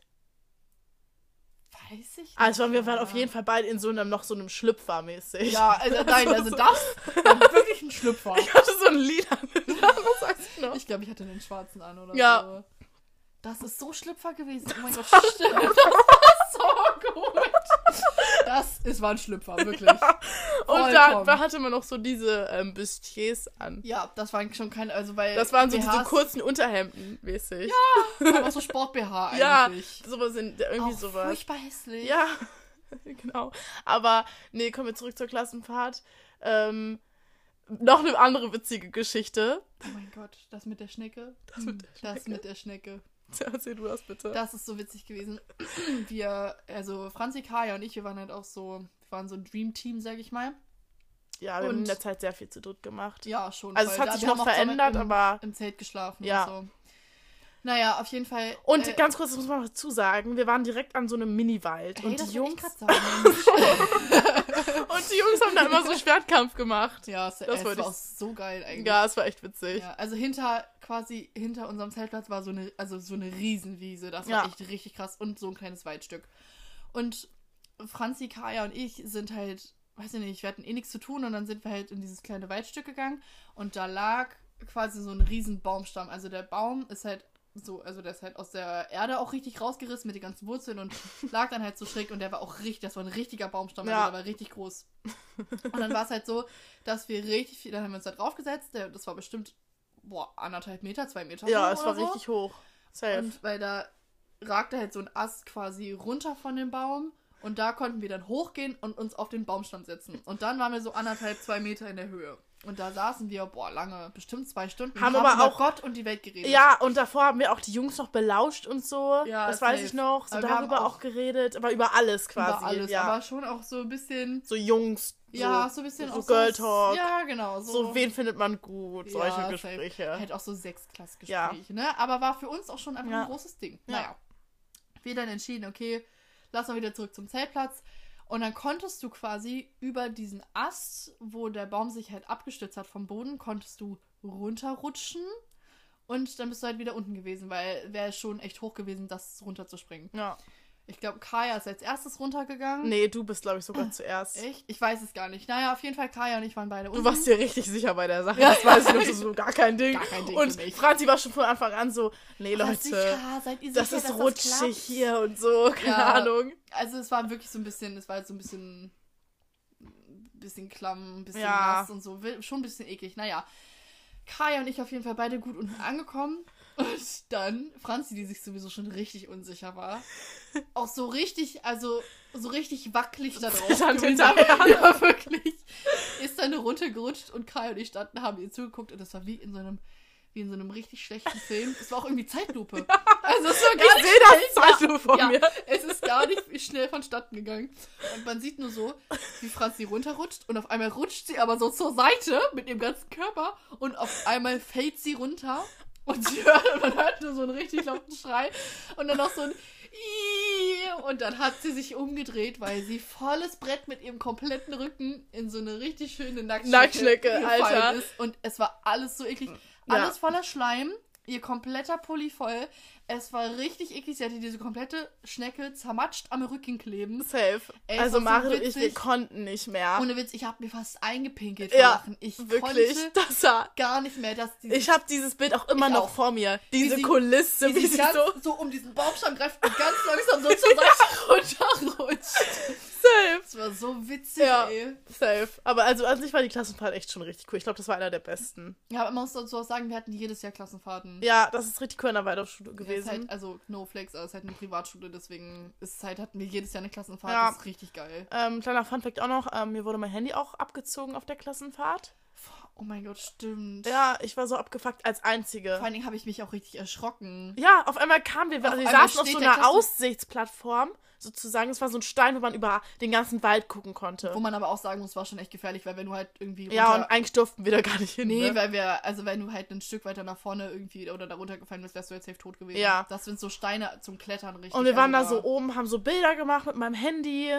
S2: Weiß ich
S1: Also wir waren auf jeden Fall beide in so einem, noch so einem Schlüpfer mäßig.
S2: Ja, also nein, also das war wirklich ein Schlüpfer.
S1: Ich hatte so ein lila was sagst du noch?
S2: Ich glaube, ich hatte den schwarzen an oder
S1: Ja.
S2: so. Das ist so Schlüpfer gewesen. Oh mein Gott, stimmt. Das war so gut. Das ist, war ein Schlüpfer, wirklich.
S1: Und da, hatte man noch so diese ähm, Bustiers an.
S2: Ja, das waren schon keine, also weil.
S1: Das waren so diese
S2: BHs
S1: kurzen Unterhemden mäßig.
S2: Aber so Sport-BH
S1: Ja,
S2: eigentlich.
S1: sowas sind irgendwie
S2: Auch
S1: sowas.
S2: furchtbar hässlich.
S1: Ja, genau. Aber nee, kommen wir zurück zur Klassenfahrt. Ähm, noch eine andere witzige Geschichte.
S2: Oh mein Gott, das mit der Schnecke.
S1: Das mit der
S2: Das
S1: Schnecke.
S2: mit der Schnecke.
S1: Erzähl du das bitte.
S2: Das ist so witzig gewesen. Wir, also Franzi, Kaya und ich, wir waren halt auch so, wir waren so ein Dream-Team, sag ich mal.
S1: ja, wir haben in
S2: und-
S1: der Zeit sehr viel zu dritt gemacht.
S2: Ja, schon.
S1: Also es
S2: voll.
S1: hat
S2: Da-
S1: sich noch verändert,
S2: im,
S1: aber.
S2: im Zelt geschlafen
S1: Ja.
S2: und so. Naja, auf jeden Fall.
S1: Und
S2: äh,
S1: ganz kurz, das muss man noch dazu sagen, wir waren direkt an so einem Mini-Wald. Und die Jungs. Und die Jungs haben da immer so Schwertkampf gemacht.
S2: ja, es,
S1: Das
S2: war auch so geil eigentlich.
S1: Ja, es war echt witzig.
S2: Ja, also hinter, quasi hinter unserem Zeltplatz war so eine, also so eine Riesenwiese. Das
S1: Ja.
S2: war echt richtig krass. Und so ein kleines Waldstück. Und Franzi, Kaya und ich sind halt, weiß ich nicht, wir hatten eh nichts zu tun und dann sind wir halt in dieses kleine Waldstück gegangen und da lag quasi so ein riesen Baumstamm. Also der Baum ist halt so, also der ist halt aus der Erde auch richtig rausgerissen mit den ganzen Wurzeln und lag dann halt so schräg und der war auch richtig, das war ein richtiger Baumstamm,
S1: Ja.
S2: also der war richtig groß. Und dann war es halt so, dass wir richtig viel, dann haben wir uns da draufgesetzt, der, das war bestimmt, boah, anderthalb Meter, zwei Meter.
S1: Ja,
S2: hoch
S1: es
S2: oder
S1: war
S2: so.
S1: richtig hoch. Safe.
S2: Und weil da ragte halt so ein Ast quasi runter von dem Baum und da konnten wir dann hochgehen und uns auf den Baumstamm setzen. Und dann waren wir so anderthalb, zwei Meter in der Höhe. Und da saßen wir, boah, lange, bestimmt zwei Stunden.
S1: Haben
S2: und
S1: aber auch-
S2: Gott und die Welt geredet.
S1: Ja, und davor haben wir auch die Jungs noch belauscht und so.
S2: Ja,
S1: das weiß ich noch. So
S2: haben
S1: darüber auch,
S2: auch-
S1: geredet, aber über alles quasi.
S2: über alles.
S1: ja.
S2: Aber schon auch so ein bisschen.
S1: so Jungs.
S2: ja, so ein bisschen
S1: so
S2: auch
S1: Girl
S2: so,
S1: Talk.
S2: Ja, genau.
S1: So,
S2: So,
S1: wen findet man gut? Solche
S2: Ja.
S1: Gespräche.
S2: Halt auch so Sechsklassgespräche,
S1: Ja.
S2: ne? Aber war für uns auch schon einfach ein großes Ding.
S1: Ja.
S2: Naja. Wir dann entschieden, okay, lass mal wieder zurück zum Zeltplatz. Und dann konntest du quasi über diesen Ast, wo der Baum sich halt abgestützt hat vom Boden, konntest du runterrutschen. Und dann bist du halt wieder unten gewesen, weil wäre schon echt hoch gewesen, das runterzuspringen.
S1: Ja.
S2: Ich glaube, Kaya ist als erstes runtergegangen.
S1: Nee, du bist, glaube ich, sogar zuerst.
S2: Echt? Ich weiß es gar nicht. Naja, auf jeden Fall, Kaya und ich waren beide
S1: Du
S2: unten.
S1: warst dir richtig sicher bei der Sache.
S2: Ja.
S1: Das weiß ich noch, so gar kein Ding.
S2: Gar kein Ding
S1: und. Franzi war schon von Anfang an so, nee, Leute,
S2: sicher, seid ihr
S1: das
S2: sicher,
S1: ist rutschig hier und so, keine
S2: Ja.
S1: Ahnung.
S2: Also es war wirklich so ein bisschen, es war so ein bisschen, ein bisschen klamm, ein bisschen
S1: Ja.
S2: nass und so, schon ein bisschen eklig. Naja, Kaya und ich auf jeden Fall beide gut unten angekommen. Und dann Franzi, die sich sowieso schon richtig unsicher war, auch so richtig, also so richtig wackelig da drauf. Gewesen. Ja, wirklich. Ist dann runtergerutscht und Kaya und ich standen, haben ihr zugeguckt und das war wie in so einem, wie in so einem richtig schlechten Film. Es war auch irgendwie Zeitlupe. Also es war gar
S1: Ich
S2: nicht
S1: sehe das Zeitlupe vor
S2: ja,
S1: mir.
S2: Es ist gar nicht schnell vonstatten gegangen. Und man sieht nur so, wie Franzi runterrutscht und auf einmal rutscht sie aber so zur Seite mit ihrem ganzen Körper und auf einmal fällt sie runter und sie hört, man hört nur so einen richtig lauten Schrei und dann noch so ein Ii und dann hat sie sich umgedreht, weil sie volles Brett mit ihrem kompletten Rücken in so eine richtig schöne Nacktschnecke,
S1: Nacktschnecke, Alter.
S2: ist und es war alles so eklig.
S1: Ja.
S2: Alles voller Schleim, ihr kompletter Pulli voll. Es war richtig eklig. Sie hatte diese komplette Schnecke zermatscht am Rücken kleben.
S1: Safe.
S2: Ey,
S1: also
S2: so
S1: Marit und ich, wir konnten nicht mehr.
S2: Ohne Witz, ich habe mir fast eingepinkelt vor
S1: ja,
S2: Lachen. Ich
S1: wirklich.
S2: konnte
S1: Das war,
S2: gar nicht mehr, dass diese,
S1: ich habe dieses Bild auch immer noch
S2: auch.
S1: vor mir. Diese
S2: sie-
S1: Kulisse, wie,
S2: wie
S1: sie
S2: sie
S1: so...
S2: so, um diesen Baumstamm greift und ganz langsam so zur Seite runterrutscht.
S1: Safe.
S2: Das war so witzig,
S1: Ja.
S2: ey.
S1: Safe. Aber also an sich war die Klassenfahrt echt schon richtig cool. Ich glaube, das war einer der besten.
S2: Ja, aber man muss dazu auch sagen, wir hatten jedes Jahr Klassenfahrten.
S1: Ja, das ist richtig cool in der Waldorfschule
S2: ist
S1: gewesen.
S2: halt, also no flex, aber es ist halt eine Privatschule, deswegen ist es halt, hatten wir jedes Jahr eine Klassenfahrt.
S1: Ja.
S2: Das ist richtig geil.
S1: Ähm, kleiner Funfact auch noch, ähm, mir wurde mein Handy auch abgezogen auf der Klassenfahrt.
S2: Oh mein Gott, stimmt.
S1: Ja, ich war so abgefuckt als Einzige.
S2: Vor allen Dingen habe ich mich auch richtig erschrocken.
S1: Ja, auf einmal kamen wir,
S2: Auf
S1: also wir saßen auf so einer
S2: Klassen-
S1: Aussichtsplattform, sozusagen. Es war so ein Stein, wo man über den ganzen Wald gucken konnte.
S2: Wo man aber auch sagen muss, war schon echt gefährlich, weil wenn du halt irgendwie
S1: ja, und eigentlich durften wir da gar nicht hin.
S2: Nee,
S1: ne?
S2: weil wir, also wenn du halt ein Stück weiter nach vorne irgendwie oder da runtergefallen bist, wärst du jetzt safe tot gewesen.
S1: Ja.
S2: Das sind so Steine zum Klettern richtig.
S1: Und wir waren da
S2: also
S1: so oben, haben so Bilder gemacht mit meinem Handy.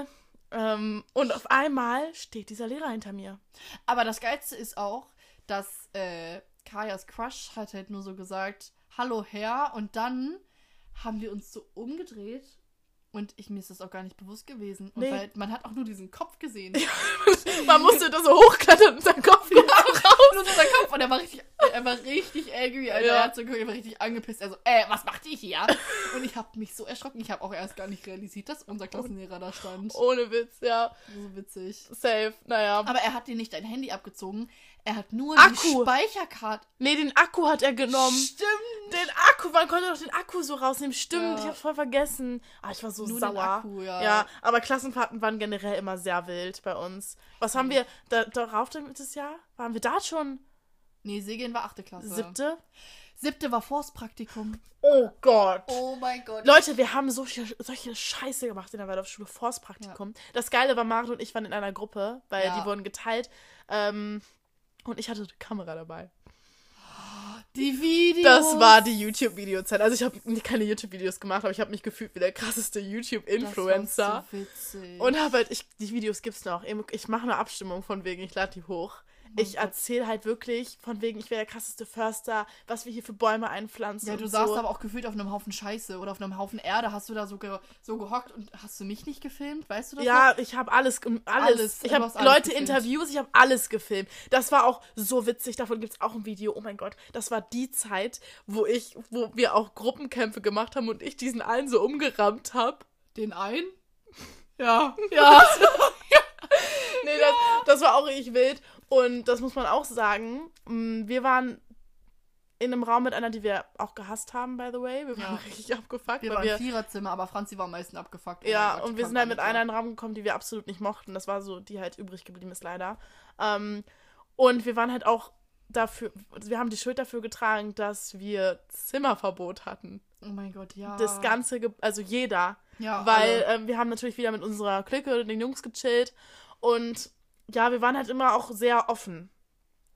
S1: Ähm, und auf einmal steht dieser Lehrer hinter mir.
S2: Aber das Geilste ist auch, dass äh, Kajas Crush hat halt nur so gesagt, hallo Herr, und dann haben wir uns so umgedreht und ich, mir ist das auch gar nicht bewusst gewesen. Und
S1: Nee.
S2: weil man hat auch nur diesen Kopf gesehen.
S1: Man musste da so hochklettern und sein Kopf kommt raus.
S2: nur so sein Kopf und er war richtig, er war richtig angry, Alter.
S1: Ja.
S2: Er hat so er war richtig angepisst. Er so, äh, was macht ihr hier? Und ich habe mich so erschrocken. Ich habe auch erst gar nicht realisiert, dass unser Klassenlehrer da stand.
S1: Ohne Witz, ja.
S2: So witzig.
S1: Safe, naja.
S2: Aber er hat dir nicht dein Handy abgezogen. Er hat nur
S1: Akku.
S2: die Speicherkarte.
S1: Nee, den Akku hat er genommen.
S2: Stimmt.
S1: Den Akku, man konnte doch den Akku so rausnehmen. Stimmt,
S2: Ja.
S1: ich hab's voll vergessen. Ah, ich war so
S2: Nur
S1: sauer.
S2: den Akku, ja.
S1: Ja, aber Klassenfahrten waren generell immer sehr wild bei uns. Was haben wir da, darauf denn das Jahr? Waren wir da schon
S2: Nee, Segeln war achte Klasse.
S1: siebte?
S2: Siebte war Forstpraktikum.
S1: Oh Gott.
S2: Oh mein Gott.
S1: Leute, wir haben solche, solche Scheiße gemacht in der Waldorfschule, Forstpraktikum. Das Geile war, Marit und ich waren in einer Gruppe, weil
S2: Ja.
S1: die wurden geteilt. Ähm, und ich hatte eine Kamera dabei.
S2: Die Videos.
S1: Das war die YouTube-Videozeit. Also ich habe keine YouTube-Videos gemacht, aber ich habe mich gefühlt wie der krasseste YouTube-Influencer.
S2: So witzig.
S1: Und habe halt, ich, die Videos gibt's noch. Ich mache eine Abstimmung von wegen, ich lade die hoch. Ich erzähle halt wirklich von wegen, ich wäre der krasseste Förster, was wir hier für Bäume einpflanzen.
S2: ja, du saßt
S1: so.
S2: aber auch gefühlt auf einem Haufen Scheiße oder auf einem Haufen Erde. Hast du da so, ge so gehockt und hast du mich nicht gefilmt? Weißt du das?
S1: Ja, ich habe alles, alles.
S2: Alles.
S1: Ich habe Leute
S2: gefilmt.
S1: Interviews, ich habe alles gefilmt. Das war auch so witzig. Davon gibt's auch ein Video. Oh mein Gott, das war die Zeit, wo ich, wo wir auch Gruppenkämpfe gemacht haben und ich diesen einen so umgerammt habe.
S2: noch? Den einen? Ja.
S1: Ja. nee, das, das war auch richtig wild. Und das muss man auch sagen. mm, Wir waren in einem Raum mit einer, die wir auch gehasst haben, by the way. Wir waren
S2: Ja.
S1: richtig abgefuckt.
S2: Wir waren
S1: wir,
S2: Viererzimmer, aber Franzi war am meisten abgefuckt. Oh
S1: ja,
S2: Gott,
S1: und wir sind halt mit einer in den Raum gekommen, die wir absolut nicht mochten. Das war so, die halt übrig geblieben ist, leider. Ähm, und wir waren halt auch dafür, wir haben die Schuld dafür getragen, dass wir Zimmerverbot hatten.
S2: Oh mein Gott, ja.
S1: Das Ganze, ge- also jeder.
S2: Ja,
S1: weil ähm, wir haben natürlich wieder mit unserer Clique und den Jungs gechillt und ja, wir waren halt immer auch sehr offen.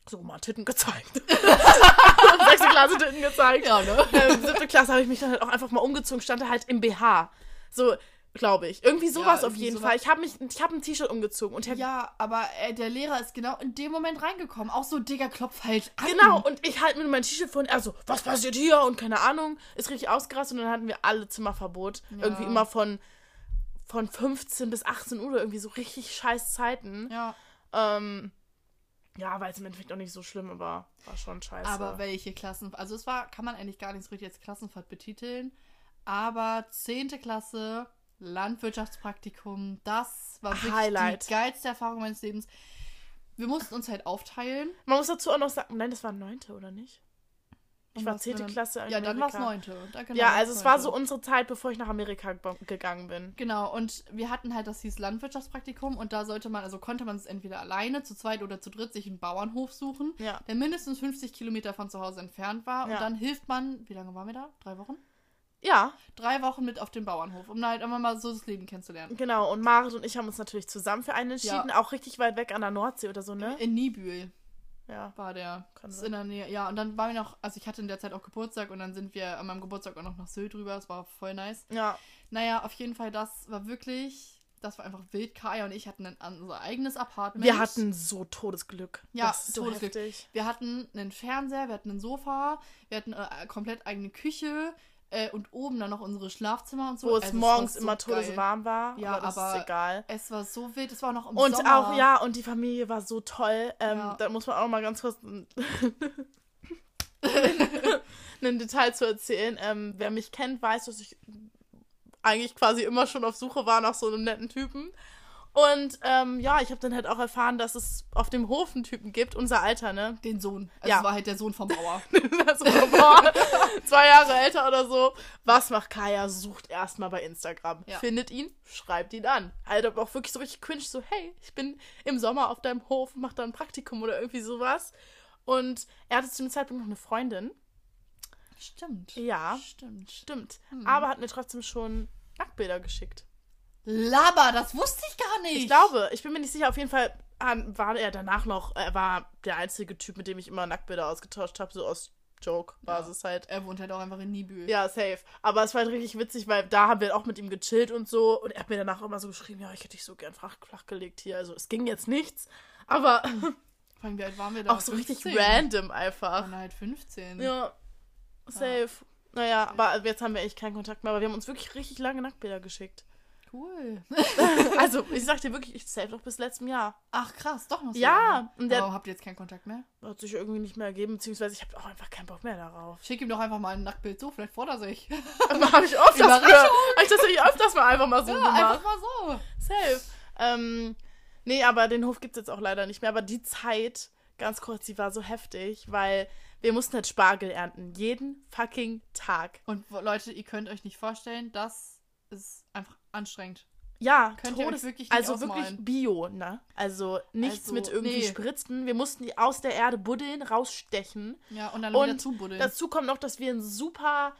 S1: So, mal Titten gezeigt. Sechste Klasse Titten gezeigt.
S2: Ja, ne?
S1: Ähm, siebte Klasse habe ich mich dann halt auch einfach mal umgezogen, stand da halt im BH. So, glaube ich. Irgendwie sowas auf
S2: irgendwie
S1: jeden
S2: sowas.
S1: Fall. Ich habe mich, ich habe ein T-Shirt umgezogen und
S2: Ja, aber äh, der Lehrer ist genau in dem Moment reingekommen. Auch so, Digga, klopf halt an.
S1: Genau, und ich halt mit meinem T-Shirt vor und er so, was passiert hier? Und keine Ahnung, ist richtig ausgerastet und dann hatten wir alle Zimmerverbot.
S2: Ja.
S1: Irgendwie immer von, von 15 bis 18 Uhr, irgendwie so richtig scheiß Zeiten.
S2: Ja,
S1: Ähm, ja, war jetzt im Endeffekt auch nicht so schlimm, aber war schon scheiße.
S2: aber welche Klassen... Also es war, kann man eigentlich gar nicht so richtig als Klassenfahrt betiteln. Aber 10. Klasse, Landwirtschaftspraktikum, das war wirklich
S1: Highlight.
S2: die geilste Erfahrung meines Lebens. Wir mussten uns halt aufteilen.
S1: Man muss dazu auch noch sagen, nein, das war neunte, oder nicht? Ich war
S2: war's
S1: 10.
S2: denn?
S1: Klasse in
S2: Ja, dann war es
S1: Amerika.
S2: 9. Da, genau,
S1: Ja,
S2: war's
S1: also es war so unsere Zeit, bevor ich nach Amerika ge- gegangen bin.
S2: Genau, und wir hatten halt, das hieß Landwirtschaftspraktikum und da sollte man, also konnte man es entweder alleine, zu zweit oder zu dritt sich einen Bauernhof suchen,
S1: Ja.
S2: der mindestens 50 Kilometer von zu Hause entfernt war.
S1: Ja.
S2: Und dann hilft man, wie lange waren wir da? Drei Wochen?
S1: Ja,
S2: Drei Wochen mit auf dem Bauernhof, um halt immer mal so das Leben kennenzulernen.
S1: genau. Und Marit und ich haben uns natürlich zusammen für einen entschieden.
S2: Ja.
S1: Auch richtig weit weg an der Nordsee oder so, ne?
S2: In Nibül
S1: Ja.
S2: war der.
S1: Kann
S2: ist in der Nähe. Ja, und dann waren wir noch, also ich hatte in der Zeit auch Geburtstag und dann sind wir an meinem Geburtstag auch noch nach Sylt rüber. Das war voll nice.
S1: Ja.
S2: Naja, auf jeden Fall, das war wirklich, das war einfach wild. Kaya und ich hatten ein, unser eigenes Apartment.
S1: Wir hatten so Todesglück.
S2: Ja,
S1: so
S2: Todesglück.
S1: heftig.
S2: Wir hatten einen Fernseher, wir hatten ein Sofa, wir hatten äh, komplett eigene Küche äh, und oben dann noch unsere Schlafzimmer und so.
S1: Wo es
S2: Also,
S1: morgens
S2: so
S1: immer
S2: geil.
S1: todeswarm war.
S2: Ja,
S1: aber
S2: aber-
S1: ist egal.
S2: Es war so wild, es war noch im
S1: Und
S2: Sommer.
S1: auch, ja, und die Familie war so toll. Ähm,
S2: Ja.
S1: Da muss man auch mal ganz kurz ein, ein Detail zu erzählen. Ähm, wer mich kennt, weiß, dass ich eigentlich quasi immer schon auf Suche war nach so einem netten Typen. Und ähm, ja, ich habe dann halt auch erfahren, dass es auf dem Hof einen Typen gibt, unser Alter, ne?
S2: Den Sohn. Also
S1: Ja.
S2: war halt der Sohn vom Bauer.
S1: also, boah, zwei Jahre älter oder so. Was macht Kaya? Sucht erstmal bei Instagram.
S2: Ja.
S1: Findet ihn, schreibt ihn an. Halt aber auch wirklich so richtig cringe, so, hey, ich bin im Sommer auf deinem Hof, mach da ein Praktikum oder irgendwie sowas. Und er hatte zu dem Zeitpunkt noch eine Freundin.
S2: Stimmt.
S1: Ja.
S2: Stimmt.
S1: Stimmt.
S2: Hm.
S1: Aber hat mir trotzdem schon Nacktbilder geschickt.
S2: Laber, das wusste ich gar nicht.
S1: Ich glaube, ich bin mir nicht sicher, auf jeden Fall war er danach noch, er war der einzige Typ, mit dem ich immer Nacktbilder ausgetauscht habe, so aus Joke-Basis halt.
S2: Er wohnt halt auch einfach in Nibül.
S1: Ja, safe. Aber es war halt richtig witzig, weil da haben wir auch mit ihm gechillt und so. Und er hat mir danach immer so geschrieben, ja, ich hätte dich so gern flach, flachgelegt hier. Also es ging jetzt nichts. Aber
S2: Vor allem, wie alt waren wir da?
S1: auch so richtig
S2: 15?
S1: random
S2: Wir
S1: einfach.
S2: waren halt 15.
S1: Ja, safe. Naja, aber jetzt haben wir echt keinen Kontakt mehr. Aber wir haben uns wirklich richtig lange Nacktbilder geschickt.
S2: Cool.
S1: Also, ich sag dir wirklich, ich safe noch bis letztem Jahr.
S2: Ach krass, doch noch so
S1: Ja,
S2: lange.
S1: und der-
S2: Aber habt ihr jetzt keinen Kontakt mehr?
S1: Hat sich irgendwie nicht mehr ergeben, beziehungsweise ich habe auch einfach keinen Bock mehr darauf.
S2: Schick ihm doch einfach mal ein Nacktbild zu, vielleicht freut er sich.
S1: Habe ich öfters hab ich das wirklich öfters mal einfach mal so
S2: Ja,
S1: gemacht.
S2: einfach mal so.
S1: Safe. Ähm, nee, aber den Hof gibt es jetzt auch leider nicht mehr. Aber die Zeit, ganz kurz, die war so heftig, weil wir mussten halt Spargel ernten. Jeden fucking Tag.
S2: Und Leute, ihr könnt euch nicht vorstellen, das ist einfach anstrengend.
S1: Ja,
S2: Könnt
S1: Todes
S2: wirklich
S1: also
S2: ausmalen.
S1: wirklich Bio, ne? Also nichts
S2: Also,
S1: mit irgendwie
S2: nee.
S1: Spritzen. Wir mussten die aus der Erde buddeln, rausstechen.
S2: Ja, und dann
S1: Und
S2: wieder zubuddeln.
S1: Dazu kommt noch, dass wir einen super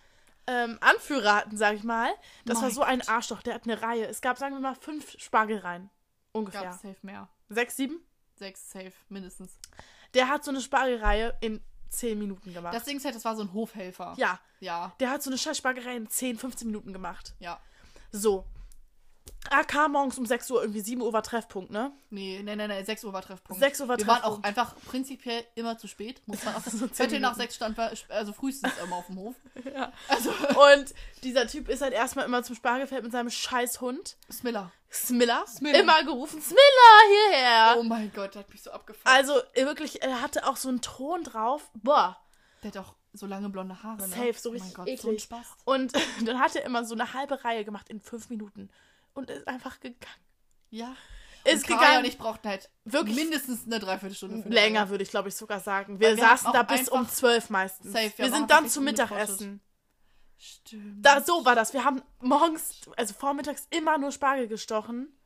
S1: ähm, Anführer hatten, sag ich mal. Das war
S2: Mein
S1: so ein Arschloch, der hat eine Reihe. Es gab, sagen wir mal, fünf Spargelreihen. Ungefähr.
S2: Gab safe mehr.
S1: Sechs, sieben?
S2: Sechs safe, mindestens.
S1: Der hat so eine Spargelreihe in 10 Minuten gemacht.
S2: Das Ding ist halt, das war so ein Hofhelfer.
S1: ja,
S2: Ja,
S1: der hat so eine scheiß Spargelreihe in 10, 15 Minuten gemacht.
S2: ja.
S1: So. Er kam morgens um 6 Uhr, irgendwie 7 Uhr war Treffpunkt, ne?
S2: Nee, nee, nee, nee, 6 Uhr war Treffpunkt.
S1: 6 Uhr war
S2: Wir waren auch
S1: Treffpunkt.
S2: einfach prinzipiell immer zu spät, muss man auch
S1: So
S2: sagen.
S1: zehn
S2: Viertel nach
S1: Minuten.
S2: sechs stand wir, also frühestens immer auf dem Hof.
S1: Ja.
S2: Also,
S1: Und dieser Typ ist halt erstmal immer zum Spargelfeld mit seinem scheiß Hund.
S2: Smiller.
S1: Smiller.
S2: Smiller.
S1: Immer gerufen, Smiller, hierher.
S2: Oh mein Gott, der hat mich so abgefuckt.
S1: Also, wirklich, er hatte auch so einen Ton drauf. Boah.
S2: der hat auch so lange blonde Haare, ne?
S1: Safe, so
S2: oh mein
S1: richtig
S2: Gott, so ein
S1: eklig.
S2: Spaß.
S1: Und dann hat er immer so eine halbe Reihe gemacht in 5 Minuten. Und ist einfach gegangen.
S2: Ja.
S1: Ist
S2: und
S1: gegangen.
S2: und ich brauchten halt
S1: Wirklich
S2: mindestens eine Dreiviertelstunde.
S1: Länger, würde ich glaube ich sogar sagen. Wir
S2: wir
S1: saßen da bis um 12 meistens.
S2: Safe, wir
S1: wir sind dann zum Mittagessen.
S2: Stimmt.
S1: Da, so war das. Wir haben morgens, also vormittags immer nur Spargel gestochen.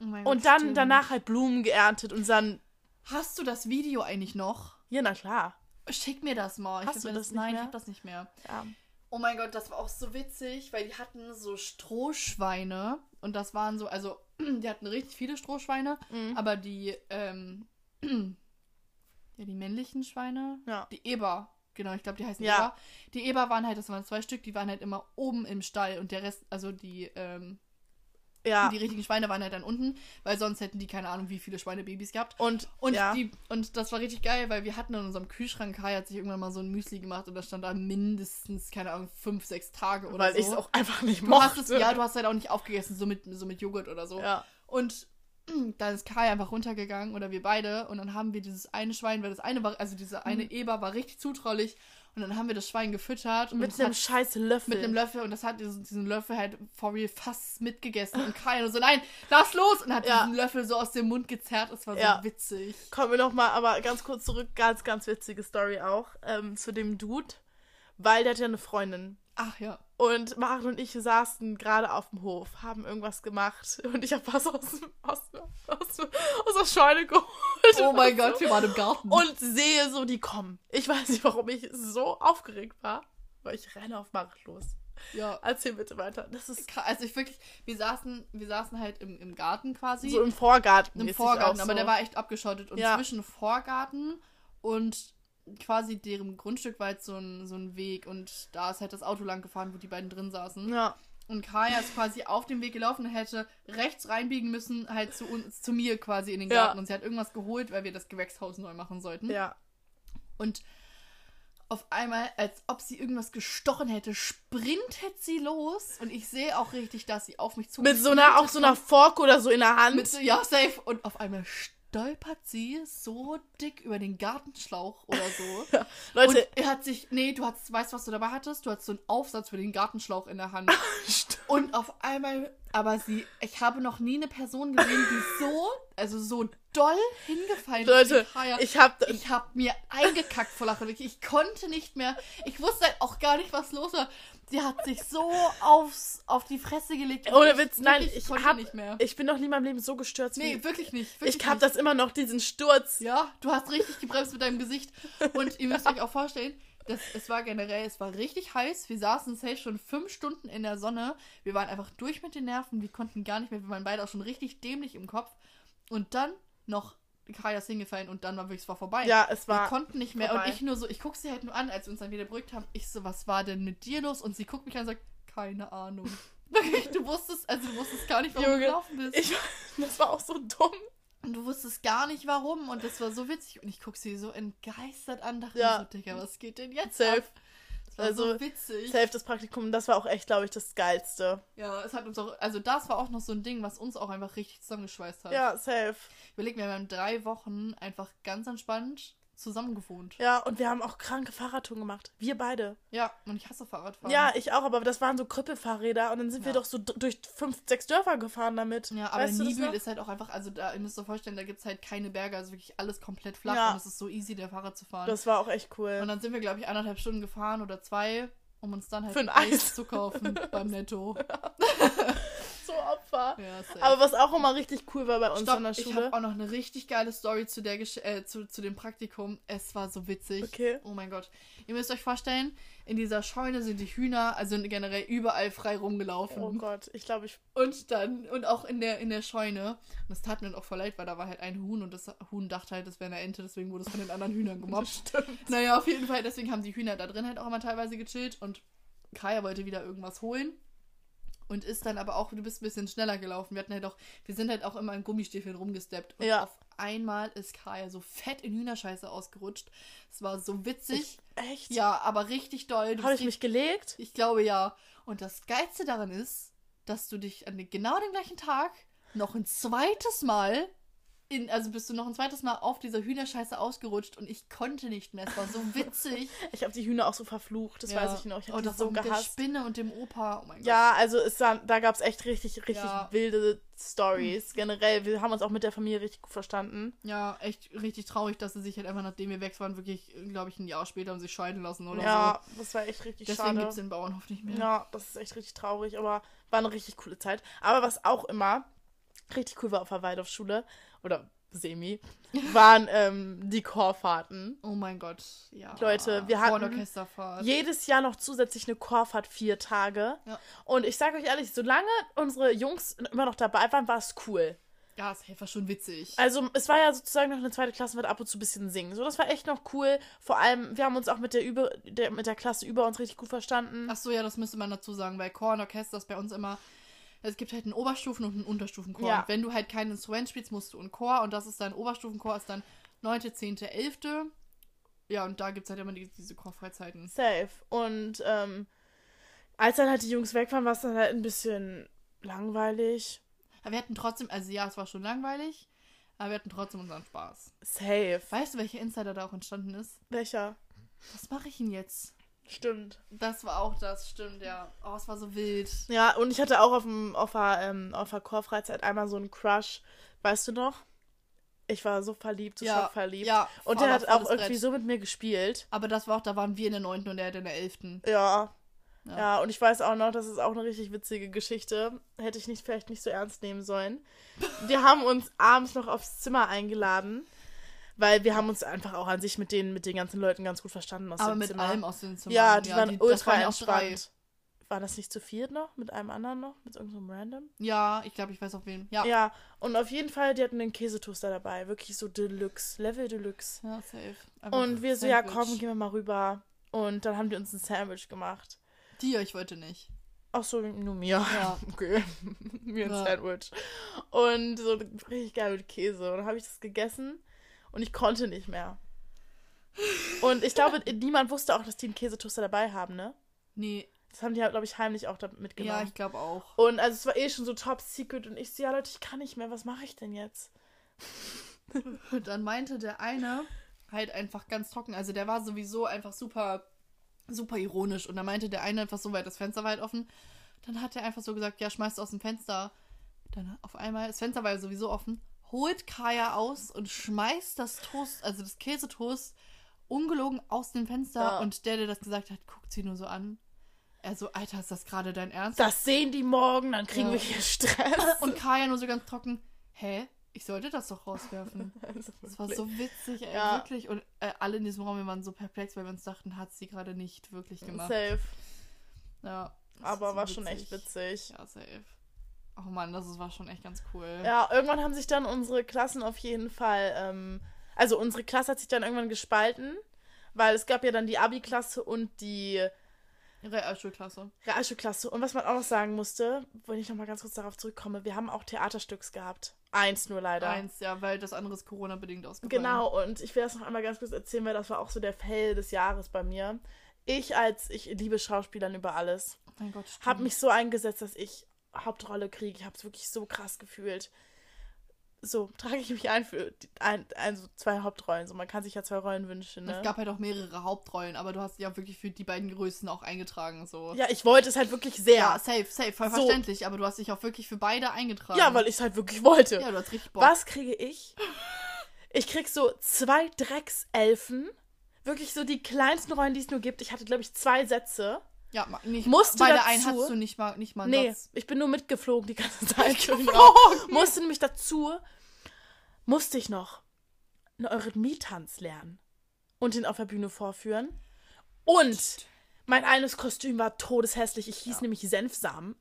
S2: Oh mein Gott,
S1: Und dann
S2: stimmt.
S1: danach halt Blumen geerntet und dann.
S2: Hast du das Video eigentlich noch?
S1: Ja, na klar.
S2: Schick mir das mal. Ich
S1: Hast
S2: hab
S1: du
S2: mir
S1: das nicht
S2: Nein,
S1: mehr?
S2: ich hab das nicht mehr.
S1: Ja.
S2: Oh mein Gott, das war auch so witzig, weil die hatten so Strohschweine und das waren so, also die hatten richtig viele Strohschweine,
S1: Mhm.
S2: aber die, ähm, ja, die männlichen Schweine,
S1: Ja.
S2: die Eber, genau, ich glaube, die heißen
S1: Ja.
S2: Eber. Die Eber waren halt, das waren zwei Stück, die waren halt immer oben im Stall und der Rest, also die, ähm,
S1: Ja.
S2: die richtigen Schweine waren halt dann unten, weil sonst hätten die keine Ahnung, wie viele Schweinebabys gehabt.
S1: Und,
S2: Und,
S1: ja.
S2: die, und das war richtig geil, weil wir hatten in unserem Kühlschrank, Kai hat sich irgendwann mal so ein Müsli gemacht und da stand da mindestens, keine Ahnung, fünf, sechs Tage oder
S1: weil
S2: so.
S1: ich es auch einfach nicht
S2: Du hast
S1: mochte.
S2: es, ja, du hast halt auch nicht aufgegessen, so mit, so mit Joghurt oder so.
S1: Ja.
S2: Und dann ist Kai einfach runtergegangen oder wir beide und dann haben wir dieses eine Schwein, weil das eine war, also diese eine Eber war richtig zutraulich und dann haben wir das Schwein gefüttert
S1: Mit einem
S2: hat,
S1: scheiß Löffel.
S2: mit einem Löffel und das hat diesen, diesen Löffel halt for real fast mitgegessen und Kai nur so, nein, lass los und hat
S1: Ja.
S2: diesen Löffel so aus dem Mund gezerrt, es war so
S1: Ja.
S2: witzig.
S1: Kommen wir nochmal, aber ganz kurz zurück, ganz, ganz witzige Story auch, ähm, zu dem Dude, weil der hat ja eine Freundin.
S2: Ach ja.
S1: Und Maren und ich saßen gerade auf dem Hof, haben irgendwas gemacht und ich habe was aus, aus, aus, aus der Scheune geholt.
S2: Oh mein Gott,
S1: so.
S2: wir waren im Garten.
S1: Und sehe so, die kommen. Ich weiß nicht, warum ich so aufgeregt war, weil ich renne auf Maren los.
S2: ja.
S1: Erzähl bitte weiter. Das ist
S2: Kra- Also ich wirklich, wir saßen, wir saßen halt im, im Garten quasi.
S1: so im Vorgarten.
S2: Im Vorgarten, aber
S1: so.
S2: der war echt abgeschottet. Und
S1: Ja.
S2: zwischen Vorgarten und quasi deren Grundstück war jetzt so ein, so ein Weg und da ist halt das Auto lang gefahren, wo die beiden drin saßen.
S1: Ja,
S2: Und Kaya ist quasi auf dem Weg gelaufen und hätte rechts reinbiegen müssen, halt zu uns, zu mir quasi in den
S1: Ja.
S2: Garten. Und sie hat irgendwas geholt, weil wir das Gewächshaus neu machen sollten.
S1: ja.
S2: Und auf einmal, als ob sie irgendwas gestochen hätte, sprintet sie los. Und ich sehe auch richtig, dass sie auf mich zu
S1: Mit so einer, auch so einer Fork oder so in der Hand.
S2: mit so, ja, safe. Und auf einmal stolpert sie so dick über den Gartenschlauch oder so.
S1: Leute,
S2: Und er hat sich, nee, du hast, weißt was du dabei hattest? Du hattest so einen Aufsatz für den Gartenschlauch in der Hand. Und auf einmal, aber sie, ich habe noch nie eine Person gesehen, die so, also so doll hingefallen.
S1: Leute, ich hab,
S2: Ich habe mir eingekackt vor Lachen. Ich, ich konnte nicht mehr. Ich wusste halt auch gar nicht, was los war. Sie hat sich so aufs, auf die Fresse gelegt.
S1: ohne Witz, nein, ich
S2: konnte
S1: hab,
S2: nicht mehr.
S1: ich bin noch nie in meinem Leben so gestürzt
S2: nee,
S1: wie,
S2: wirklich nicht. Wirklich
S1: ich hab
S2: nicht.
S1: das immer noch, diesen Sturz.
S2: Ja, du hast richtig gebremst mit deinem Gesicht. Und ihr müsst euch auch vorstellen, das, es war generell, es war richtig heiß. Wir saßen safe schon fünf Stunden in der Sonne. Wir waren einfach durch mit den Nerven. Wir konnten gar nicht mehr. Wir waren beide auch schon richtig dämlich im Kopf. Und dann noch Kaya hingefallen und dann war wirklich, es war vorbei.
S1: Ja, es
S2: Wir
S1: war,
S2: konnten nicht mehr.
S1: vorbei.
S2: Und ich nur so, ich guck sie halt nur an, als wir uns dann wieder beruhigt haben. Ich so, was war denn mit dir los? Und sie guckt mich an und sagt, keine Ahnung. Du wusstest, also du wusstest gar nicht, warum
S1: Junge,
S2: du gelaufen bist.
S1: ich, das war auch so dumm.
S2: Und du wusstest gar nicht warum. Und das war so witzig. Und ich guck sie so entgeistert an, dachte
S1: Ja.
S2: so, Digga, was geht denn jetzt
S1: Safe.
S2: ab?
S1: Also,
S2: so witzig.
S1: Safe das Praktikum, das war auch echt, glaube ich, das Geilste.
S2: Ja, es hat uns auch, also das war auch noch so ein Ding, was uns auch einfach richtig zusammengeschweißt hat.
S1: Ja, safe.
S2: Überleg mir, wir haben drei Wochen einfach ganz entspannt zusammen gewohnt.
S1: Ja, und wir haben auch kranke Fahrradtouren gemacht. Wir beide.
S2: Ja, und ich hasse Fahrradfahren.
S1: Ja, ich auch, aber das waren so Krüppelfahrräder und dann sind wir
S2: Ja.
S1: doch so durch fünf, sechs Dörfer gefahren damit.
S2: Ja, aber
S1: weißt
S2: Nibel ist halt auch einfach, also da, ihr müsst euch vorstellen, da gibt es halt keine Berge, also wirklich alles komplett flach
S1: Ja.
S2: und es ist so easy, der Fahrrad zu fahren.
S1: Das war auch echt cool.
S2: und dann sind wir, glaube ich, anderthalb Stunden gefahren oder zwei, um uns dann halt
S1: Für ein Eis.
S2: zu kaufen beim Netto.
S1: so Opfer.
S2: Ja.
S1: Aber was auch immer richtig cool war bei uns
S2: Stopp,
S1: an der
S2: ich
S1: Schule.
S2: habe auch noch eine richtig geile Story zu, der Gesch äh, zu, zu dem Praktikum. Es war so witzig.
S1: Okay.
S2: Oh mein Gott. Ihr müsst euch vorstellen, in dieser Scheune sind die Hühner, also generell überall frei rumgelaufen.
S1: Oh Gott, ich glaube, ich.
S2: Und dann, und auch in der, in der Scheune. Und das tat mir dann auch voll leid, weil da war halt ein Huhn und das Huhn dachte halt, das wäre eine Ente, deswegen wurde es von den anderen Hühnern gemobbt.
S1: Stimmt.
S2: Naja, auf jeden Fall, deswegen haben die Hühner da drin halt auch immer teilweise gechillt und Kaya wollte wieder irgendwas holen. Und ist dann aber auch, du bist ein bisschen schneller gelaufen. Wir hatten halt auch, wir sind halt auch immer in Gummistiefeln rumgesteppt. Und
S1: Ja.
S2: auf einmal ist Kaya so fett in Hühnerscheiße ausgerutscht. Es war so witzig.
S1: Echt?
S2: Ja, aber richtig doll.
S1: Habe ich mich gelegt?
S2: ich glaube ja. Und das Geilste daran ist, dass du dich an den, genau dem gleichen Tag noch ein zweites Mal in, also bist du noch ein zweites Mal auf dieser Hühnerscheiße ausgerutscht und ich konnte nicht mehr. Es war so witzig.
S1: Ich habe die Hühner auch so verflucht, das
S2: Ja.
S1: weiß ich noch. Ich
S2: oh,
S1: habe die
S2: das
S1: so
S2: mit der
S1: gehasst.
S2: Spinne und dem Opa. Oh mein Gott.
S1: Ja, also es war, da gab es echt richtig, richtig
S2: Ja.
S1: wilde Stories. Generell, wir haben uns auch mit der Familie richtig gut verstanden.
S2: Ja, echt richtig traurig, dass sie sich halt einfach, nachdem wir weg waren, wirklich, glaube ich, ein Jahr später haben sich scheiden lassen oder
S1: ja, das war echt
S2: so.
S1: richtig
S2: Deswegen gibt
S1: schade.
S2: es den Bauernhof nicht mehr.
S1: Ja, das ist echt richtig traurig, aber war eine richtig coole Zeit. Aber was auch immer richtig cool war auf der Waldorfschule, oder semi, waren ähm, die Chorfahrten.
S2: Oh mein Gott, ja.
S1: Leute, wir hatten. Jedes Jahr noch zusätzlich eine Chorfahrt vier Tage.
S2: Ja.
S1: Und ich sage euch ehrlich, solange unsere Jungs immer noch dabei waren, war es cool.
S2: Ja, es war schon witzig.
S1: Also es war ja sozusagen noch eine zweite Klasse mit ab und zu ein bisschen singen. So, das war echt noch cool. Vor allem, wir haben uns auch mit der, über, der, mit der Klasse über uns richtig gut verstanden.
S2: Ach so, ja, das müsste man dazu sagen, weil Chor und Orchester ist bei uns immer. Es gibt halt einen Oberstufen- und einen Unterstufenchor.
S1: Ja.
S2: Und wenn du halt kein Instrument spielst, musst du einen Chor und das ist dann Oberstufenchor, ist dann 9., 10., 11. Ja, und da gibt es halt immer die, diese Chorfreizeiten.
S1: Safe. Und ähm, als dann halt die Jungs weg waren, war es dann halt ein bisschen langweilig.
S2: Aber wir hatten trotzdem, also ja, es war schon langweilig, aber wir hatten trotzdem unseren Spaß.
S1: Safe.
S2: Weißt du, welcher Insider da auch entstanden ist?
S1: Welcher?
S2: Was mache ich denn jetzt?
S1: Stimmt.
S2: Das war auch das, stimmt, ja. Oh, es war so wild.
S1: Ja, und ich hatte auch auf, dem, auf, der, ähm, auf der Chorfreizeit einmal so einen Crush. Weißt du noch? Ich war so verliebt, so
S2: Ja,
S1: schockverliebt.
S2: ja,
S1: und der hat auch irgendwie
S2: Brett.
S1: so mit mir gespielt.
S2: Aber das war auch, da waren wir in der 9. und er in der 11.
S1: Ja.
S2: Ja.
S1: ja. und ich weiß auch noch, das ist auch eine richtig witzige Geschichte. Hätte ich nicht vielleicht nicht so ernst nehmen sollen. Wir haben uns abends noch aufs Zimmer eingeladen, weil wir haben uns einfach auch an sich mit den, mit den ganzen Leuten ganz gut verstanden aus
S2: Aber
S1: dem
S2: mit
S1: Zimmer.
S2: allem aus den Zimmern.
S1: Ja, die waren
S2: das
S1: ultra
S2: waren ja auch
S1: entspannt. War das nicht zu viert noch? Mit einem anderen noch? Mit irgendeinem Random?
S2: Ja, ich glaube, ich weiß auf wen. Ja.
S1: Ja. und auf jeden Fall, die hatten den Käsetoaster dabei. Wirklich so Deluxe, Level Deluxe.
S2: Ja, safe. Einfach
S1: Und wir so, ja
S2: Sandwich.
S1: komm, gehen wir mal rüber. Und dann haben die uns ein Sandwich gemacht.
S2: Dir, ich wollte nicht.
S1: Ach so, nur mir.
S2: Ja.
S1: Okay. mir ein
S2: Ja.
S1: Sandwich. Und so richtig geil mit Käse. Und dann habe ich das gegessen und ich konnte nicht mehr. Und ich glaube, niemand wusste auch, dass die einen Käsetoaster dabei haben, ne?
S2: Nee,
S1: Das haben die, glaube ich, heimlich auch da mitgenommen.
S2: ja, ich glaube auch.
S1: Und also es war eh schon so top secret und ich so, ja Leute, ich kann nicht mehr, was mache ich denn jetzt?
S2: Und dann meinte der eine halt einfach ganz trocken, also der war sowieso einfach super, super ironisch. Und dann meinte der eine einfach so weit, das Fenster weit offen. Dann hat er einfach so gesagt, ja, schmeißt aus dem Fenster. Dann auf einmal, das Fenster war ja sowieso offen, holt Kaya aus und schmeißt das Toast, also das Käsetoast, ungelogen aus dem Fenster.
S1: Ja.
S2: Und der, der das gesagt hat, guckt sie nur so an. Er so, Alter, ist das gerade dein Ernst?
S1: Das sehen die morgen, dann kriegen
S2: Ja.
S1: wir hier Stress.
S2: Und Kaya nur so ganz trocken, hä? Ich sollte das doch rauswerfen.
S1: Also
S2: Das war so witzig, ey,
S1: Ja.
S2: wirklich. Und äh, alle in diesem Raum, wir waren so perplex, weil wir uns dachten, hat sie gerade nicht wirklich gemacht.
S1: Safe.
S2: Ja.
S1: Aber war schon echt witzig.
S2: Ja, safe. Oh Mann, das war schon echt ganz cool.
S1: Ja, irgendwann haben sich dann unsere Klassen auf jeden Fall, ähm, also unsere Klasse hat sich dann irgendwann gespalten, weil es gab ja dann die Abi-Klasse und die
S2: Realschulklasse.
S1: Realschulklasse. Und was man auch noch sagen musste, wenn ich nochmal ganz kurz darauf zurückkomme, wir haben auch Theaterstücks gehabt. Eins nur leider.
S2: Eins, ja, weil das andere ist Corona-bedingt ausgefallen.
S1: Genau, und ich will das noch einmal ganz kurz erzählen, weil das war auch so der Fail des Jahres bei mir. Ich als, ich liebe Schauspielern über alles,
S2: Oh mein Gott,
S1: habe mich so eingesetzt, dass ich Hauptrolle kriege. Ich habe es wirklich so krass gefühlt. So, trage ich mich ein für die, ein, also zwei Hauptrollen. So, man kann sich ja zwei Rollen wünschen, ne?
S2: Es gab halt auch mehrere Hauptrollen, aber du hast ja wirklich für die beiden Größen auch eingetragen. So.
S1: ja, ich wollte es halt wirklich sehr.
S2: Ja,
S1: Ja,
S2: safe, safe, voll
S1: So.
S2: verständlich, aber du hast dich auch wirklich für beide eingetragen.
S1: weil ich es halt wirklich wollte.
S2: Ja, du hast richtig Bock.
S1: Was kriege ich? Ich krieg so zwei Dreckselfen. Wirklich so die kleinsten Rollen, die es nur gibt. Ich hatte, glaube ich, zwei Sätze.
S2: Ja, nicht,
S1: Musste
S2: bei der einen hattest du nicht mal, nicht mal
S1: Nee,
S2: Satz.
S1: ich bin nur mitgeflogen die ganze Zeit. Musste nämlich dazu, musste ich noch einen Eurythmie-Tanz lernen und den auf der Bühne vorführen. Und mein eines Kostüm war todeshässlich. Ich hieß nämlich Senfsamen.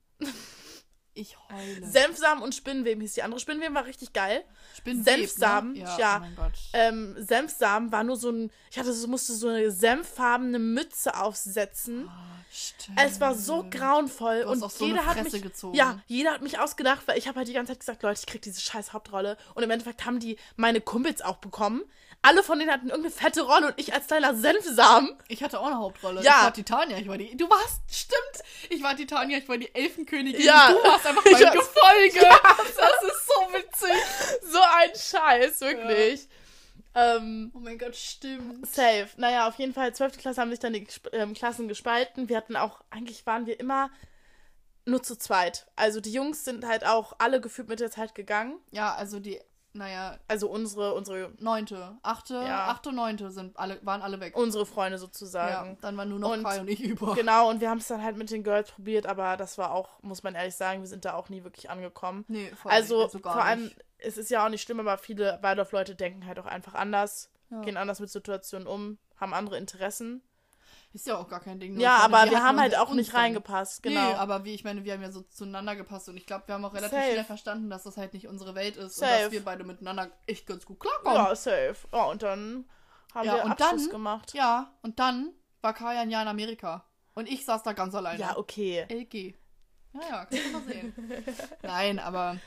S2: Ich heule.
S1: Senfsamen und Spinnenweben hieß die andere. Spinnenweben war richtig geil.
S2: Spinnenweb,
S1: Senfsamen,
S2: ne?
S1: ja.
S2: Ja, oh mein Gott.
S1: Ähm, Senfsamen war nur so ein, ich hatte so, musste so eine senffarbene Mütze aufsetzen.
S2: Stimmt.
S1: Es war so grauenvoll und
S2: so
S1: jeder hat mich
S2: gezogen.
S1: ja, jeder hat mich ausgedacht, weil ich habe halt die ganze Zeit gesagt, Leute, ich krieg diese scheiß Hauptrolle und im Endeffekt haben die meine Kumpels auch bekommen. Alle von denen hatten irgendeine fette Rolle und ich als kleiner Senfsamen.
S2: Ich hatte auch eine Hauptrolle.
S1: Ja.
S2: Ich war Titania, ich war die. Du warst, stimmt. Ich war Titania, ich war die Elfenkönigin.
S1: Ja.
S2: Du warst einfach mein Gefolge. Das ist so witzig.
S1: So ein Scheiß, wirklich. Ähm,
S2: Oh mein Gott, stimmt.
S1: safe. Naja, auf jeden Fall, 12. Klasse haben sich dann die ähm, Klassen gespalten. Wir hatten auch, eigentlich waren wir immer nur zu zweit. Also die Jungs sind halt auch alle gefühlt mit der Zeit gegangen.
S2: Ja, also die, naja,
S1: Also unsere, unsere,
S2: neunte, achte,
S1: Ja.
S2: achte, neunte sind alle, waren alle weg.
S1: unsere Freunde
S2: ja,
S1: sozusagen.
S2: dann waren nur noch
S1: Und-
S2: Kai und ich über.
S1: Genau, und wir haben es dann halt mit den Girls probiert, aber das war auch, muss man ehrlich sagen, wir sind da auch nie wirklich angekommen.
S2: Nee, voll
S1: Also,
S2: gar
S1: vor allem,
S2: nicht.
S1: es ist ja auch nicht schlimm, aber viele Waldorf-Leute denken halt auch einfach anders,
S2: Ja.
S1: gehen anders mit Situationen um, haben andere Interessen.
S2: Ist ja auch gar kein Ding. nur
S1: ja,
S2: meine,
S1: aber wir
S2: hatten
S1: haben halt auch nicht reingepasst, genau.
S2: Nee, aber wie ich meine, wir haben ja so zueinander gepasst und ich glaube, wir haben auch relativ
S1: Safe.
S2: schnell verstanden, dass das halt nicht unsere Welt ist und
S1: Safe.
S2: dass wir beide miteinander echt ganz gut klarkommen.
S1: ja, safe. Ja, und dann haben
S2: Ja,
S1: wir
S2: und
S1: Abschluss
S2: dann-
S1: gemacht.
S2: Ja, und dann war Kaya ein Jahr in Amerika. Und ich saß da ganz alleine.
S1: Ja, okay.
S2: LG. Ja, ja, kannst du mal sehen. Nein, aber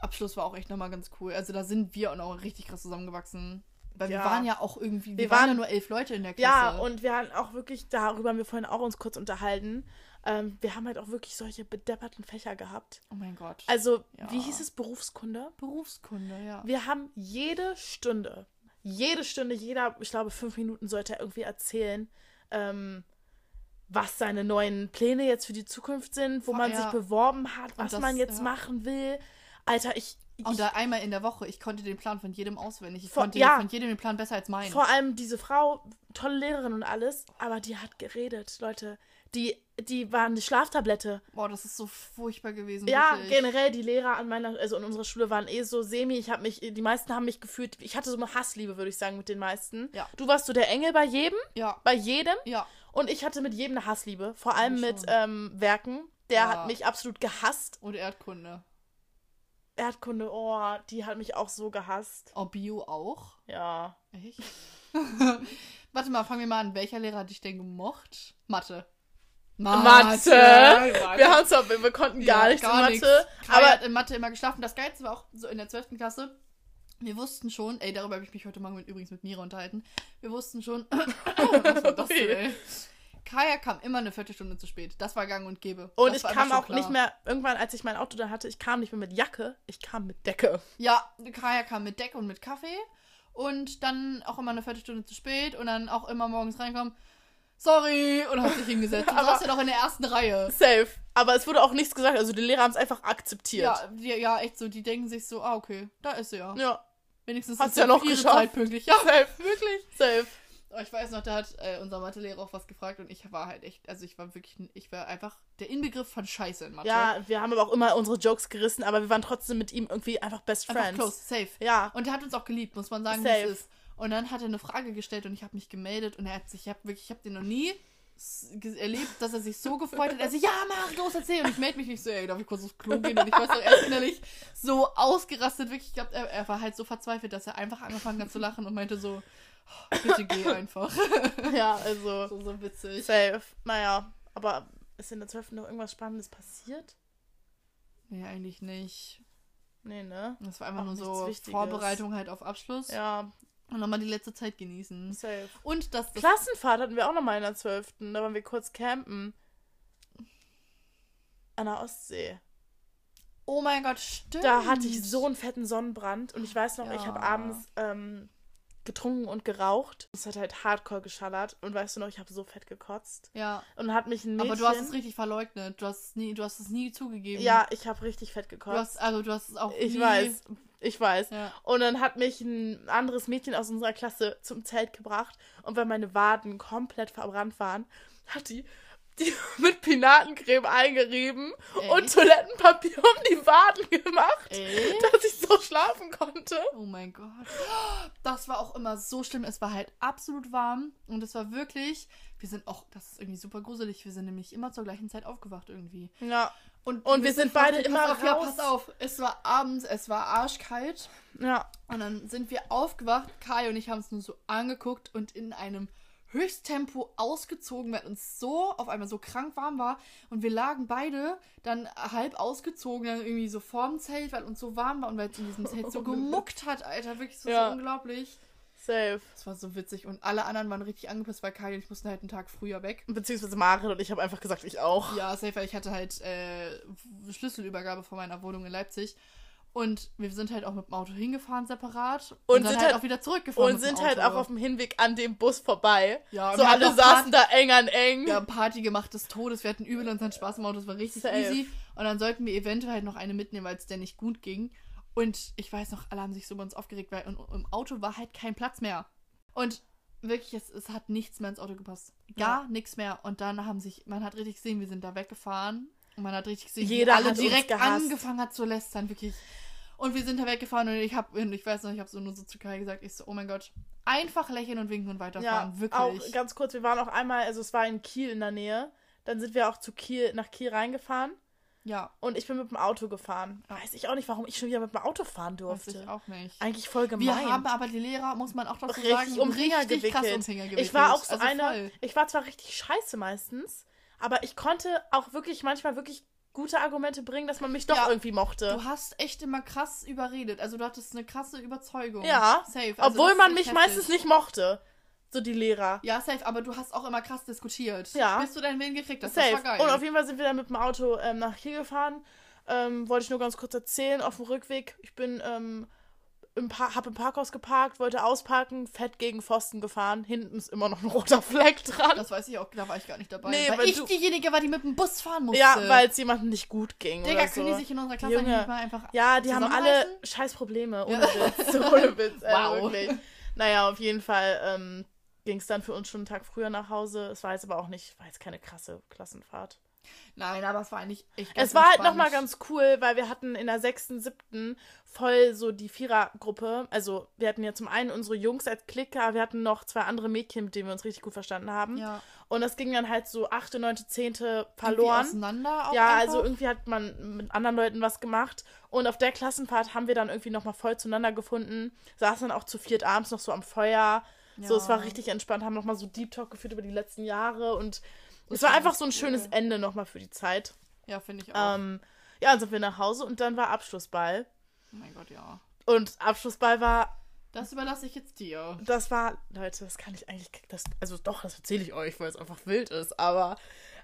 S2: Abschluss war auch echt nochmal ganz cool. Also da sind wir auch noch richtig krass zusammengewachsen. Weil wir
S1: Ja.
S2: waren ja auch irgendwie, wir,
S1: Wir
S2: waren,
S1: waren-
S2: ja nur elf Leute in der
S1: Ja,
S2: Klasse.
S1: und wir haben auch wirklich, darüber haben wir vorhin auch uns kurz unterhalten, ähm, wir haben halt auch wirklich solche bedepperten Fächer gehabt.
S2: oh mein Gott.
S1: Also,
S2: Ja.
S1: wie hieß es, Berufskunde?
S2: Berufskunde, ja.
S1: Wir haben jede Stunde, jede Stunde, jeder, ich glaube, fünf Minuten sollte er irgendwie erzählen, ähm, was seine neuen Pläne jetzt für die Zukunft sind, wo
S2: Vor-
S1: man
S2: ja.
S1: sich beworben hat, was
S2: das-
S1: man jetzt
S2: ja.
S1: machen will. Alter, ich.
S2: Und da einmal in der Woche, ich konnte den Plan von jedem auswendig. Ich
S1: Vor-
S2: konnte
S1: ja.
S2: von jedem den Plan besser als meinen.
S1: vor allem diese Frau, tolle Lehrerin und alles, aber die hat geredet, Leute. Die, die war eine Schlaftablette.
S2: Boah, das ist so furchtbar gewesen.
S1: Ja,
S2: wirklich.
S1: generell die Lehrer an meiner, also in unserer Schule waren eh so semi. Ich habe mich, die meisten haben mich gefühlt, ich hatte so eine Hassliebe, würde ich sagen, mit den meisten.
S2: Ja.
S1: Du warst so der Engel bei jedem,
S2: Ja,
S1: bei jedem.
S2: ja.
S1: Und ich hatte mit jedem eine Hassliebe. Vor allem mit ähm, Werken. Der
S2: Ja.
S1: hat mich absolut gehasst.
S2: Und Erdkunde.
S1: Erdkunde, oh, die hat mich auch so gehasst.
S2: Oh, Bio auch?
S1: Ja.
S2: Echt? Warte mal, fangen wir mal an. Welcher Lehrer hat dich denn gemocht? Mathe.
S1: Mathe. Wir haben zwar, wir, konnten gar
S2: Ja,
S1: nichts in
S2: gar
S1: Mathe.
S2: nichts. Kai
S1: Aber
S2: hat in Mathe immer geschlafen. Das Geilste war auch so in der 12. Klasse. Wir wussten schon, ey, darüber habe ich mich heute Morgen mit, übrigens mit Mira unterhalten. Wir wussten schon, was war das denn, ey? Kaya kam immer eine Viertelstunde zu spät. Das war gang und gäbe.
S1: Und
S2: das
S1: ich kam auch nicht mehr, irgendwann, als ich mein Auto da hatte, ich kam nicht mehr mit Jacke, ich kam mit Decke.
S2: Ja, Kaya kam mit Deck und mit Kaffee. Und dann auch immer eine Viertelstunde zu spät. Und dann auch immer morgens reinkommen. Sorry. Und hat sich hingesetzt. Du
S1: Aber-
S2: saß ja doch in der ersten Reihe.
S1: Safe. Aber es wurde auch nichts gesagt, also die Lehrer haben es einfach akzeptiert.
S2: Ja, die, ja, echt so. Die denken sich so, ah, okay, da ist sie ja.
S1: Ja.
S2: Wenigstens
S1: Hat's
S2: ist
S1: ja
S2: sie
S1: noch geschafft.
S2: Zeit pünktlich. Ja,
S1: Safe.
S2: wirklich.
S1: Safe.
S2: Aber ich weiß noch, da hat äh, unser Mathelehrer auch was gefragt und ich war halt echt, also ich war wirklich, ich war einfach der Inbegriff von Scheiße in Mathe.
S1: Ja, wir haben aber auch immer unsere Jokes gerissen, aber wir waren trotzdem mit ihm irgendwie einfach Best
S2: einfach
S1: Friends.
S2: close, safe.
S1: Ja.
S2: Und er hat uns auch geliebt, muss man sagen, wie
S1: Safe.
S2: es ist. Und dann hat er eine Frage gestellt und ich habe mich gemeldet und er hat sich, ich habe wirklich, ich habe den noch nie erlebt, dass er sich so gefreut hat. Er so, ja, mach, los, erzähl. Und ich melde mich nicht so, ey, darf ich kurz aufs Klo gehen? Und ich weiß noch, er ist innerlich so ausgerastet, wirklich, ich glaube, er, er war halt so verzweifelt, dass er einfach angefangen hat zu lachen und meinte so, "Oh, bitte geh einfach.
S1: Ja, also.
S2: so, so witzig.
S1: Safe. Naja, aber ist in der 12. noch irgendwas Spannendes passiert?
S2: Nee, eigentlich nicht.
S1: Nee, ne?
S2: Das war einfach
S1: Auch
S2: nur so
S1: Wichtiges.
S2: Vorbereitung halt auf Abschluss
S1: Ja,
S2: und nochmal die letzte Zeit genießen.
S1: safe.
S2: Und das, das
S1: Klassenfahrt hatten wir auch noch mal in der 12. Da waren wir kurz campen. An der Ostsee.
S2: Oh mein Gott, stimmt.
S1: Da hatte ich so einen fetten Sonnenbrand und ich weiß noch, ich habe
S2: Ja.
S1: abends ähm, getrunken und geraucht. Es hat halt hardcore geschallert und weißt du noch, ich habe so fett gekotzt.
S2: Ja,
S1: Und hat mich ein Mädchen...
S2: aber du hast es richtig verleugnet. Du hast es nie, du hast es nie zugegeben.
S1: Ja, ich habe richtig fett
S2: Du
S1: gekotzt.
S2: hast, also du hast es auch
S1: ich
S2: nie,
S1: weiß, ich weiß.
S2: Ja.
S1: Und dann hat mich ein anderes Mädchen aus unserer Klasse zum Zelt gebracht und weil meine Waden komplett verbrannt waren, hat die die mit Pinatencreme eingerieben
S2: Ey.
S1: und Toilettenpapier um die Waden gemacht,
S2: Ey?
S1: dass ich so schlafen konnte.
S2: Oh mein Gott. Das war auch immer so schlimm. Es war halt absolut warm und es war wirklich. Wir sind auch, das ist irgendwie super gruselig. Wir sind nämlich immer zur gleichen Zeit aufgewacht irgendwie.
S1: Ja,
S2: Und,
S1: Und wir sind beide immer
S2: auf, Ja,
S1: raus.
S2: pass auf. Es war abends, es war arschkalt.
S1: ja.
S2: Und dann sind wir aufgewacht. Kai und ich haben es nur so angeguckt und in einem Höchsttempo ausgezogen, weil uns so auf einmal so krank warm war. Und wir lagen beide dann halb ausgezogen, dann irgendwie so vorm Zelt, weil uns so warm war und weil es in diesem Zelt so gemuckt hat, Alter. Wirklich so,
S1: Ja.
S2: so unglaublich.
S1: Safe.
S2: Das war so witzig. Und alle anderen waren richtig angepisst, weil Kai und ich mussten halt einen Tag früher weg.
S1: Beziehungsweise Marit und ich habe einfach gesagt, ich auch.
S2: Ja, safe, weil ich hatte halt äh, Schlüsselübergabe von meiner Wohnung in Leipzig. Und wir sind halt auch mit dem Auto hingefahren, separat. Und,
S1: Und
S2: dann
S1: sind
S2: halt
S1: halt-
S2: auch wieder zurückgefahren.
S1: Und sind halt auch auf dem Hinweg an dem Bus vorbei.
S2: Ja,
S1: so alle saßen da eng an eng.
S2: Wir haben Party gemacht des Todes. Wir hatten übel unseren Spaß im Auto. Das war richtig
S1: Safe.
S2: easy. Und dann sollten wir eventuell halt noch eine mitnehmen, weil es der nicht gut ging. Und ich weiß noch, alle haben sich so bei uns aufgeregt, weil im- Auto war halt kein Platz mehr. Und wirklich, es, es hat nichts mehr ins Auto gepasst. Gar nichts mehr. Und dann haben sich, man hat richtig gesehen, wir sind da weggefahren. Man hat richtig gesehen,
S1: Jeder
S2: alle direkt angefangen hat zu lästern, wirklich. Und wir sind da weggefahren und ich habe, ich weiß noch, ich habe so nur so zu Kai gesagt, ich so, oh mein Gott, einfach lächeln und winken und
S1: Ja,
S2: weiterfahren, wirklich.
S1: auch ganz kurz, wir waren auch einmal, also es war in Kiel in der Nähe. Dann sind wir auch zu Kiel, nach Kiel reingefahren
S2: ja,
S1: und ich bin mit dem Auto gefahren. Weiß ich auch nicht, warum ich schon wieder mit dem Auto fahren
S2: weiß
S1: durfte.
S2: ich auch nicht.
S1: Eigentlich voll gemein.
S2: Wir haben aber die Lehrer, muss man auch dazu
S1: richtig
S2: sagen,
S1: um
S2: richtig krass
S1: gewickelt.
S2: um Finger gewickelt.
S1: Ich war auch so
S2: Also
S1: eine,
S2: voll.
S1: ich war zwar richtig scheiße meistens, aber ich konnte auch wirklich manchmal wirklich gute Argumente bringen, dass man mich doch
S2: Ja.
S1: irgendwie mochte.
S2: Du hast echt immer krass überredet. Also du hattest eine krasse Überzeugung.
S1: Ja,
S2: Safe. Also
S1: Obwohl man mich
S2: heftig.
S1: meistens nicht mochte. So die Lehrer.
S2: Ja, safe, aber du hast auch immer krass diskutiert.
S1: Ja.
S2: Bis du deinen Willen gekriegt hast.
S1: Safe.
S2: Das war geil.
S1: Und auf jeden Fall sind wir dann mit dem Auto ähm, nach Kiel gefahren. Ähm, wollte ich nur ganz kurz erzählen. Auf dem Rückweg, ich bin ähm, im pa hab im Parkhaus geparkt, wollte ausparken, fett gegen Pfosten gefahren. Hinten ist immer noch ein roter Fleck dran.
S2: das weiß ich auch, da war ich gar nicht dabei.
S1: Nee,
S2: weil,
S1: weil
S2: ich
S1: du-
S2: diejenige war, die mit dem Bus fahren musste.
S1: ja, weil es jemandem nicht gut ging.
S2: Digga,
S1: oder so.
S2: können die sich in unserer Klasse
S1: Junge.
S2: nicht mal einfach
S1: Ja, die haben alle scheiß Probleme, ohne
S2: Ja.
S1: Witz. ohne Witz, äh,
S2: Wow.
S1: wirklich. Naja, auf jeden Fall ähm, ging es dann für uns schon einen Tag früher nach Hause. Es war jetzt aber auch nicht, war jetzt keine krasse Klassenfahrt.
S2: Nein, aber es war eigentlich echt ganz
S1: Es war halt nochmal ganz cool, weil wir hatten in der sechsten, siebten voll so die Vierergruppe. Also wir hatten ja zum einen unsere Jungs als Clique, aber wir hatten noch zwei andere Mädchen, mit denen wir uns richtig gut verstanden haben.
S2: Ja.
S1: Und das ging dann halt so achte, neunte, zehnte
S2: Irgendwie
S1: verloren.
S2: auseinander auch
S1: Ja,
S2: einfach.
S1: also irgendwie hat man mit anderen Leuten was gemacht. Und auf der Klassenfahrt haben wir dann irgendwie nochmal voll zueinander gefunden. Saßen dann auch zu viert abends noch so am Feuer. So,
S2: Ja.
S1: es war richtig entspannt, haben nochmal so Deep Talk geführt über die letzten Jahre. Und es war einfach so ein
S2: cool.
S1: schönes Ende nochmal für die Zeit.
S2: Ja, finde ich auch.
S1: Ähm, ja, dann sind wir nach Hause und dann war Abschlussball.
S2: oh mein Gott, ja.
S1: Und Abschlussball war
S2: Das überlasse ich jetzt dir.
S1: Das war, Leute, das kann ich eigentlich, das, also doch, das erzähle ich euch, weil es einfach wild ist, aber,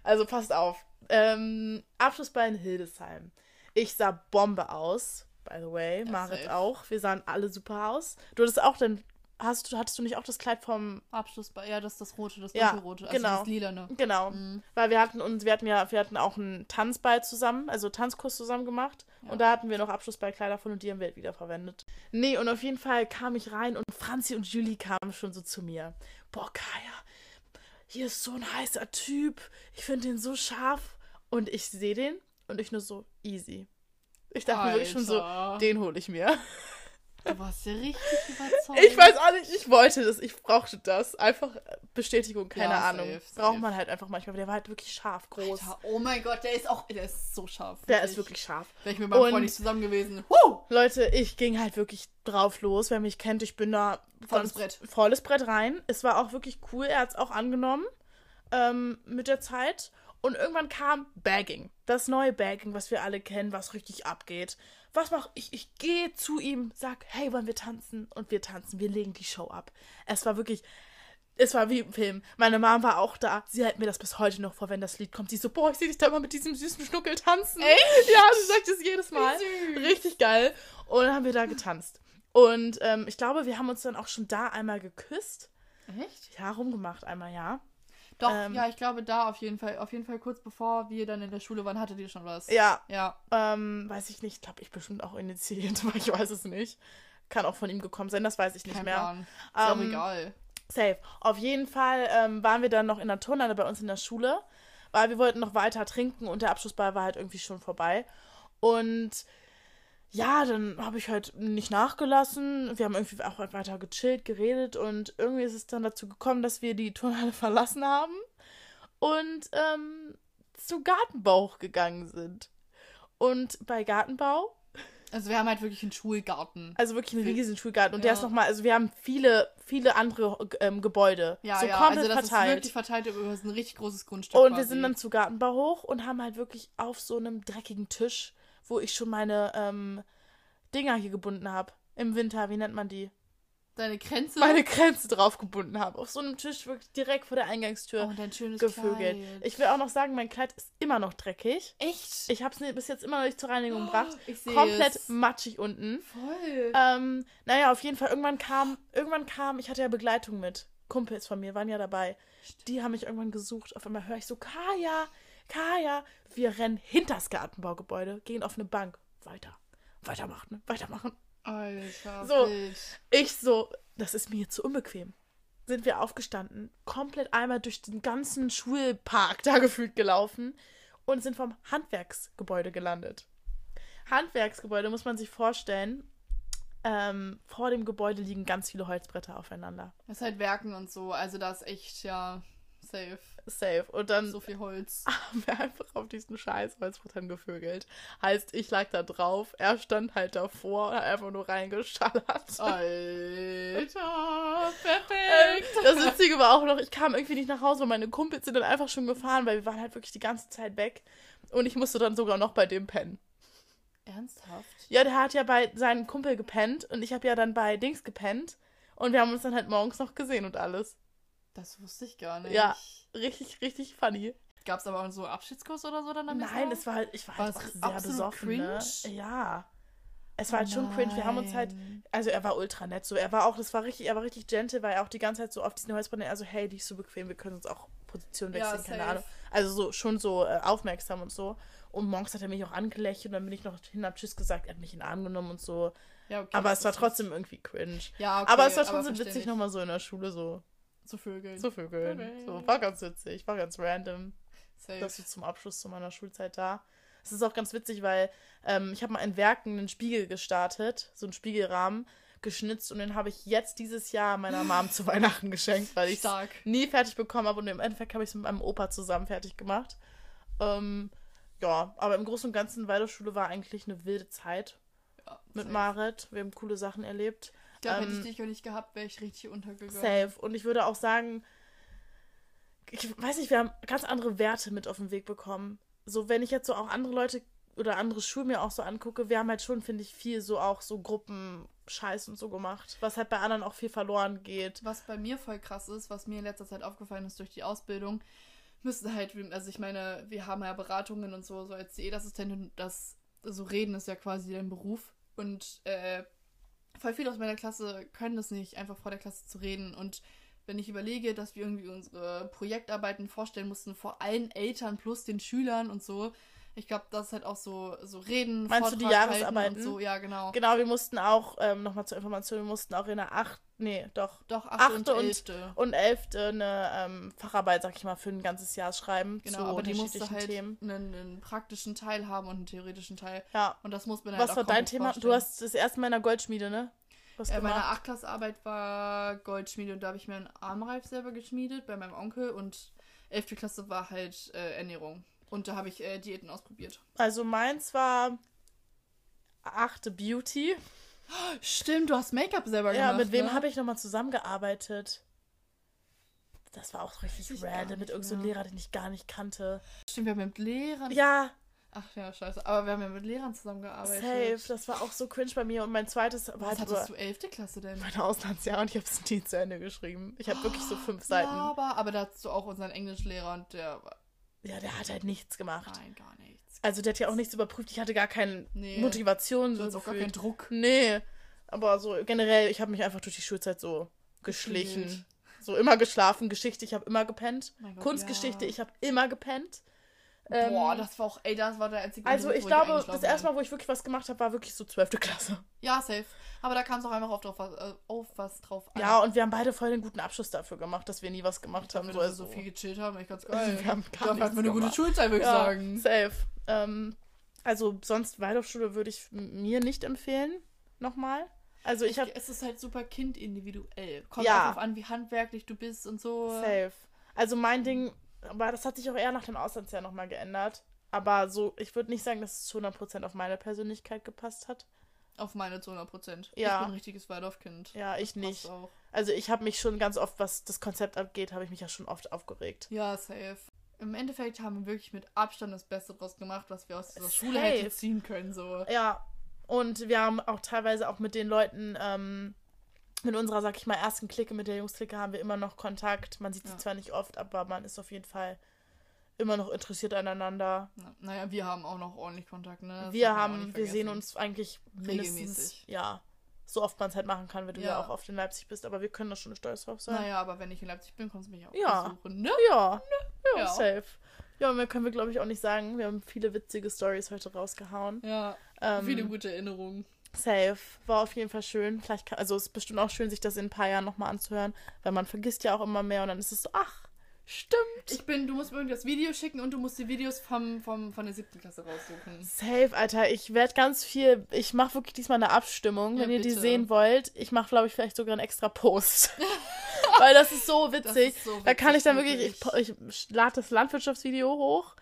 S1: also passt auf. Ähm, Abschlussball in Hildesheim. Ich sah Bombe aus, by the way,
S2: Ja,
S1: Marit
S2: safe.
S1: auch. Wir sahen alle super aus. Du hattest auch dann, hast du, hattest du nicht auch das Kleid vom,
S2: Abschlussball. Ja, das ist das rote, das
S1: Ja,
S2: dunkelrote. Also
S1: genau.
S2: das lilane.
S1: genau,
S2: Mhm.
S1: weil wir hatten uns, wir hatten ja, wir hatten auch einen Tanzball zusammen, also Tanzkurs zusammen gemacht
S2: Ja.
S1: und da hatten wir noch Abschlussballkleider von und die haben wir halt wieder verwendet. Nee, und auf jeden Fall kam ich rein und Franzi und Julie kamen schon so zu mir. Boah, Kaya, hier ist so ein heißer Typ. Ich finde den so scharf. Und ich sehe den und ich nur so, easy. Ich dachte mir wirklich schon so,
S2: Alter.
S1: den hole ich mir.
S2: Du warst ja richtig überzeugt.
S1: Ich weiß auch nicht, ich wollte das, ich brauchte das. Einfach Bestätigung, keine
S2: Ja,
S1: Ahnung.
S2: safe, safe.
S1: Braucht man halt einfach manchmal. Der war halt wirklich scharf, groß.
S2: Alter, oh mein Gott, der ist auch. Der ist so scharf.
S1: Der ist wirklich scharf.
S2: Wäre ich mit meinem
S1: Und-
S2: Freund nicht zusammen gewesen. Huh!
S1: Leute, ich ging halt wirklich drauf los. Wer mich kennt, ich bin da
S2: Volles Brett.
S1: Volles Brett rein. Es war auch wirklich cool. Er hat es auch angenommen ähm, mit der Zeit. Und irgendwann kam Bagging. Das neue Bagging, was wir alle kennen, was richtig abgeht. Was mach ich? Ich gehe zu ihm, sag, hey, wollen wir tanzen? Und wir tanzen. Wir legen die Show ab. Es war wirklich. Es war wie im Film. Meine Mom war auch da. Sie hält mir das bis heute noch vor, wenn das Lied kommt. Sie so, boah, ich sehe dich da immer mit diesem süßen Schnuckel tanzen.
S2: Echt?
S1: Ja, sie sagt es jedes Mal.
S2: süß.
S1: Richtig geil. Und dann haben wir da getanzt. Und ähm, ich glaube, wir haben uns dann auch schon da einmal geküsst.
S2: Echt?
S1: Ja, rumgemacht einmal, ja.
S2: Doch,
S1: Ähm.
S2: ja, ich glaube da auf jeden Fall. Auf jeden Fall kurz bevor wir dann in der Schule waren, hattet ihr schon was.
S1: Ja,
S2: Ja.
S1: ähm, weiß ich nicht. Glaube ich bestimmt auch initiiert, aber ich weiß es nicht. Kann auch von ihm gekommen sein, das weiß ich nicht
S2: Kein
S1: mehr.
S2: Plan. Ist auch
S1: Ähm,
S2: egal.
S1: Safe. Auf jeden Fall ähm, waren wir dann noch in der Turnhalle bei uns in der Schule, weil wir wollten noch weiter trinken und der Abschlussball war halt irgendwie schon vorbei. Und ja, dann habe ich halt nicht nachgelassen. Wir haben irgendwie auch weiter gechillt, geredet und irgendwie ist es dann dazu gekommen, dass wir die Turnhalle verlassen haben und ähm, zu Gartenbau gegangen sind. Und bei Gartenbau
S2: Also wir haben halt wirklich einen Schulgarten.
S1: also wirklich einen riesen Schulgarten. Und
S2: Ja.
S1: der ist nochmal, also wir haben viele, viele andere ähm, Gebäude.
S2: Ja,
S1: so
S2: ja,
S1: komplett
S2: also das ist
S1: verteilt.
S2: wirklich verteilt über ein richtig großes Grundstück.
S1: und wir
S2: quasi.
S1: sind dann zu Gartenbau hoch und haben halt wirklich auf so einem dreckigen Tisch, wo ich schon meine ähm, Dinger hier gebunden habe. Im Winter, wie nennt man die?
S2: Deine Grenze.
S1: Meine Grenze drauf gebunden habe. Auf so einem Tisch wirklich direkt vor der Eingangstür
S2: oh, dein schönes
S1: gevögelt.
S2: Kleid.
S1: Ich will auch noch sagen, mein Kleid ist immer noch dreckig.
S2: Echt?
S1: Ich habe es bis jetzt immer noch nicht zur Reinigung gebracht.
S2: ich sehe
S1: Komplett
S2: es.
S1: matschig unten.
S2: Voll.
S1: Ähm, naja, auf jeden Fall, irgendwann kam, irgendwann kam, ich hatte ja Begleitung mit. Kumpels von mir waren ja dabei. Die haben mich irgendwann gesucht. Auf einmal höre ich so, Kaya, Kaya. Wir rennen hinters Gartenbaugebäude, gehen auf eine Bank. Weiter. Weitermachen, ne? weitermachen.
S2: Alter,
S1: So.
S2: wild.
S1: Ich so, das ist mir jetzt zu unbequem. Sind wir aufgestanden, komplett einmal durch den ganzen Schulpark da gefühlt gelaufen und sind vom Handwerksgebäude gelandet. Handwerksgebäude muss man sich vorstellen. Ähm, vor dem Gebäude liegen ganz viele Holzbretter aufeinander.
S2: Das ist halt Werken und so. Also da ist echt, ja, safe.
S1: Safe. Und dann
S2: So viel Holz.
S1: haben wir einfach auf diesen scheiß Holzbrettern gevögelt. Heißt, ich lag da drauf, er stand halt davor und hat einfach nur reingeschallert.
S2: Alter, perfekt.
S1: das Witzige war auch noch, ich kam irgendwie nicht nach Hause, weil meine Kumpels sind dann einfach schon gefahren, weil wir waren halt wirklich die ganze Zeit weg. Und ich musste dann sogar noch bei dem pennen.
S2: Ernsthaft?
S1: Ja, der hat ja bei seinem Kumpel gepennt und ich habe ja dann bei Dings gepennt. Und wir haben uns dann halt morgens noch gesehen und alles.
S2: Das wusste ich gar nicht.
S1: Ja. Richtig, richtig funny.
S2: Gab es aber auch so Abschiedskurs oder so dann am
S1: Nein, es war halt, ich war
S2: War
S1: halt auch sehr besoffen.
S2: cringe?
S1: Ne? Ja. Es war halt schon cringe. Wir haben uns halt, also er war ultra nett. So, er war auch, das war richtig, er war richtig gentle, weil er auch die ganze Zeit so auf diesen Holzbrettern, also hey, die ist so bequem, wir können uns auch Position
S2: Ja,
S1: wechseln, keine
S2: safe.
S1: Ahnung. Also so schon so äh, aufmerksam und so. Und morgens hat er mich auch angelächelt und dann bin ich noch hin, hab Tschüss gesagt, er hat mich in den Arm genommen und so.
S2: Ja, okay,
S1: aber es war trotzdem irgendwie cringe.
S2: Ja, okay,
S1: aber es war schon so
S2: verständlich.
S1: witzig, nochmal so in der Schule so
S2: Zu Vögeln.
S1: zu vögeln. So, war ganz witzig, war ganz random.
S2: Safe.
S1: Das ist zum Abschluss zu meiner Schulzeit da. Es ist auch ganz witzig, weil ähm, ich habe mal in Werken einen Spiegel gestartet, so einen Spiegelrahmen geschnitzt und den habe ich jetzt dieses Jahr meiner Mom zu Weihnachten geschenkt, weil ich nie fertig bekommen habe und im Endeffekt habe ich es mit meinem Opa zusammen fertig gemacht. Ähm, ja, aber im Großen und Ganzen Waldorfschule war eigentlich eine wilde Zeit
S2: Ja,
S1: mit. Marit. Wir haben coole Sachen erlebt.
S2: Ich glaube, hätte
S1: ähm,
S2: ich dich auch nicht gehabt, wäre ich richtig untergegangen.
S1: Safe. Und ich würde auch sagen, ich weiß nicht, wir haben ganz andere Werte mit auf den Weg bekommen. So, wenn ich jetzt so auch andere Leute oder andere Schulen mir auch so angucke, wir haben halt schon, finde ich, viel so auch so Gruppenscheiß und so gemacht, was halt bei anderen auch viel verloren geht.
S2: Was bei mir voll krass ist, was mir in letzter Zeit aufgefallen ist durch die Ausbildung, müssen halt, also ich meine, wir haben ja Beratungen und so, so als Diätassistentin, das so reden ist ja quasi dein Beruf und äh, voll viele aus meiner Klasse können das nicht, einfach vor der Klasse zu reden und wenn ich überlege, dass wir irgendwie unsere Projektarbeiten vorstellen mussten vor allen Eltern plus den Schülern und so, ich glaube, das ist halt auch so, so Reden,
S1: Meinst du die
S2: Vortrag
S1: Jahresarbeiten?
S2: so, ja, genau.
S1: Genau, wir mussten auch, ähm, nochmal zur Information, wir mussten auch in der 8, nee, doch,
S2: Doch, achte, und
S1: Achte und-
S2: elfte.
S1: und 11. eine ähm, Facharbeit, sag ich mal, für ein ganzes Jahr schreiben
S2: Genau,
S1: zu
S2: aber die musste halt
S1: Themen.
S2: einen, einen praktischen Teil haben und einen theoretischen Teil.
S1: Ja.
S2: Und das muss man halt
S1: Was
S2: auch
S1: war dein Thema? Du
S2: vorstellen.
S1: hast das erste Mal in der Goldschmiede, ne? Was
S2: Äh, meine
S1: gemacht?
S2: Achtklassarbeit war Goldschmiede und da habe ich mir einen Armreif selber geschmiedet bei meinem Onkel und 11. Klasse war halt äh, Ernährung. Und da habe ich äh, Diäten ausprobiert.
S1: Also meins war achte Beauty.
S2: Stimmt, du hast Make-up selber
S1: Ja,
S2: gemacht.
S1: mit wem
S2: ne?
S1: habe ich nochmal zusammengearbeitet? Das war auch richtig random mit irgendeinem
S2: mehr.
S1: Lehrer, den ich gar nicht kannte.
S2: Stimmt, wir haben mit Lehrern.
S1: Ja,
S2: Ach ja, scheiße. Aber wir haben ja mit Lehrern zusammengearbeitet.
S1: safe. Das war auch so cringe bei mir. Und mein zweites war
S2: Was
S1: halt
S2: hattest du 11. Klasse denn?
S1: mein Auslandsjahr und ich habe es nie zu Ende geschrieben. Ich habe wirklich so fünf Seiten.
S2: Ja, aber, aber da hattest du auch unseren Englischlehrer und der war.
S1: Ja, der hat halt nichts gemacht.
S2: Nein, gar nichts.
S1: Also der hat ja auch nichts überprüft. Ich hatte gar keine
S2: Nee.
S1: Motivation.
S2: Du
S1: So
S2: hast auch gar keinen Druck.
S1: Nee. Aber so generell, ich habe mich einfach durch die Schulzeit so geschlichen.
S2: Gefühlt.
S1: So immer geschlafen. Geschichte, ich habe immer gepennt.
S2: Gott,
S1: Kunstgeschichte,
S2: ja.
S1: ich habe immer gepennt. Ähm,
S2: Boah, das war auch, ey, das war der einzige
S1: Also
S2: Beruf,
S1: ich glaube,
S2: eingeschlafen
S1: das erste Mal, wo ich wirklich was gemacht habe, war wirklich so 12. Klasse.
S2: Ja, safe. Aber da kam es auch einfach auf, drauf, äh, auf was drauf an.
S1: Ja, und wir haben beide voll den guten Abschluss dafür gemacht, dass wir nie was gemacht haben.
S2: Dafür,
S1: So,
S2: dass wir
S1: also,
S2: so viel gechillt haben, echt ganz
S1: Also
S2: geil.
S1: wir haben gar
S2: Dafür hatten wir eine gute. Schulzeit, würde ich
S1: ja,
S2: sagen.
S1: safe. Ähm, also sonst Waldorfschule würde ich mir nicht empfehlen. Nochmal. Also ich habe
S2: es ist halt super kindindividuell. Kommt
S1: Ja.
S2: auch drauf an, wie handwerklich du bist und so.
S1: Safe. Also mein Ding, aber das hat sich auch eher nach dem Auslandsjahr nochmal geändert. Aber so, ich würde nicht sagen, dass es zu 100% auf meine Persönlichkeit gepasst hat.
S2: Auf meine zu 100 Prozent.
S1: Ja.
S2: Ich bin ein richtiges Waldorfkind.
S1: Ja, ich nicht.
S2: Auch.
S1: Also ich habe mich schon ganz oft, was das Konzept abgeht, habe ich mich ja schon oft aufgeregt.
S2: Ja, safe. Im Endeffekt haben wir wirklich mit Abstand das Beste draus gemacht, was wir aus dieser Schule
S1: Safe.
S2: hätten ziehen können. So.
S1: Ja, und wir haben auch teilweise auch mit den Leuten, ähm, mit unserer, sag ich mal, ersten Clique, mit der Jungs-Clique haben wir immer noch Kontakt. Man sieht sie
S2: Ja.
S1: zwar nicht oft, aber man ist auf jeden Fall immer noch interessiert aneinander.
S2: Na, naja, wir haben auch noch ordentlich Kontakt, ne? Das
S1: wir haben, wir sehen uns eigentlich mindestens,
S2: Regelmäßig.
S1: ja, so oft man es halt machen kann, wenn du ja.
S2: Ja.
S1: auch oft in Leipzig bist, aber wir können da schon stolz drauf sein.
S2: Naja, aber wenn ich in Leipzig bin, kannst du mich auch
S1: Ja.
S2: besuchen, ne?
S1: Ja, ja,
S2: Ja.
S1: safe. Ja, mehr können wir, glaube ich, auch nicht sagen. Wir haben viele witzige Stories heute rausgehauen.
S2: Ja,
S1: Ähm,
S2: viele gute Erinnerungen.
S1: Safe. War auf jeden Fall schön. Vielleicht kann, also es ist bestimmt auch schön, sich das in ein paar Jahren nochmal anzuhören, weil man vergisst ja auch immer mehr und dann ist es so, ach, stimmt.
S2: Ich bin, du musst mir irgendwie das Video schicken und du musst die Videos vom, vom, von der siebten Klasse raussuchen.
S1: Safe, Alter. Ich werde ganz viel, ich mache wirklich diesmal eine Abstimmung,
S2: Ja,
S1: wenn ihr die
S2: bitte.
S1: sehen wollt. Ich mache, glaube ich, vielleicht sogar einen extra Post. weil das ist so witzig.
S2: ist so
S1: da kann ich dann
S2: witzig,
S1: wirklich, ich, ich lade das Landwirtschaftsvideo hoch.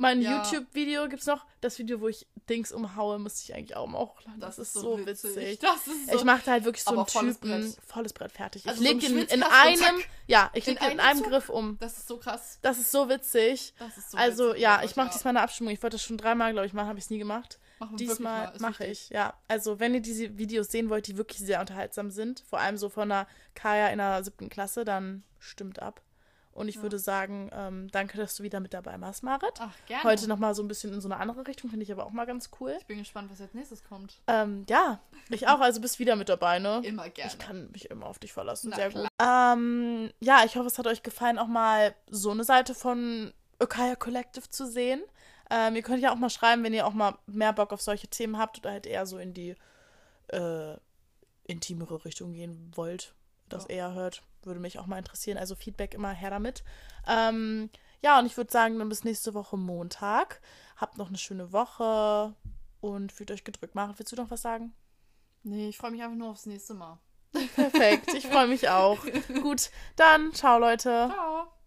S1: Mein
S2: Ja.
S1: YouTube-Video gibt's noch. Das Video, wo ich Dings umhaue, müsste ich eigentlich auch mal hochladen. Das, ist so witzig.
S2: Das ist so
S1: Ich mache da halt wirklich so einen
S2: volles
S1: Typen,
S2: Brett.
S1: volles Brett fertig.
S2: Also
S1: ich
S2: so
S1: leg
S2: ein
S1: den in einem, ja, ich
S2: In
S1: leg den in
S2: einem Zug.
S1: Griff um.
S2: Das ist so krass.
S1: Das ist so witzig.
S2: Das ist so
S1: also
S2: witzig,
S1: ja, ich mache
S2: ja.
S1: diesmal eine Abstimmung. Ich wollte das schon dreimal, glaube ich, machen, habe ich es nie gemacht.
S2: Machen
S1: Diesmal mache ich, ja. Also wenn ihr diese Videos sehen wollt, die wirklich sehr unterhaltsam sind, vor allem so von einer Kaya in der siebten Klasse, dann stimmt ab. Und ich
S2: Ja.
S1: würde sagen, ähm, danke, dass du wieder mit dabei warst, Marit.
S2: Ach, gerne.
S1: Heute nochmal so ein bisschen in so eine andere Richtung, finde ich aber auch mal ganz cool.
S2: Ich bin gespannt, was als nächstes kommt.
S1: Ähm, ja, ich auch, also bist wieder mit dabei, ne?
S2: Immer gerne.
S1: Ich kann mich immer auf dich verlassen.
S2: Na
S1: Sehr gut. Ähm, ja, ich hoffe, es hat euch gefallen, auch mal so eine Seite von Okaya Collective zu sehen. Ähm, ihr könnt ja auch mal schreiben, wenn ihr auch mal mehr Bock auf solche Themen habt oder halt eher so in die äh, intimere Richtung gehen wollt, das
S2: Ja.
S1: eher hört. Würde mich auch mal interessieren. Also Feedback immer her damit. Ähm, ja, und ich würde sagen, dann bis nächste Woche Montag. Habt noch eine schöne Woche und fühlt euch gedrückt. Maren, willst du noch was sagen?
S2: Nee, ich freue mich einfach nur aufs nächste Mal.
S1: Perfekt, ich freue mich auch. Gut, dann ciao Leute.
S2: Ciao.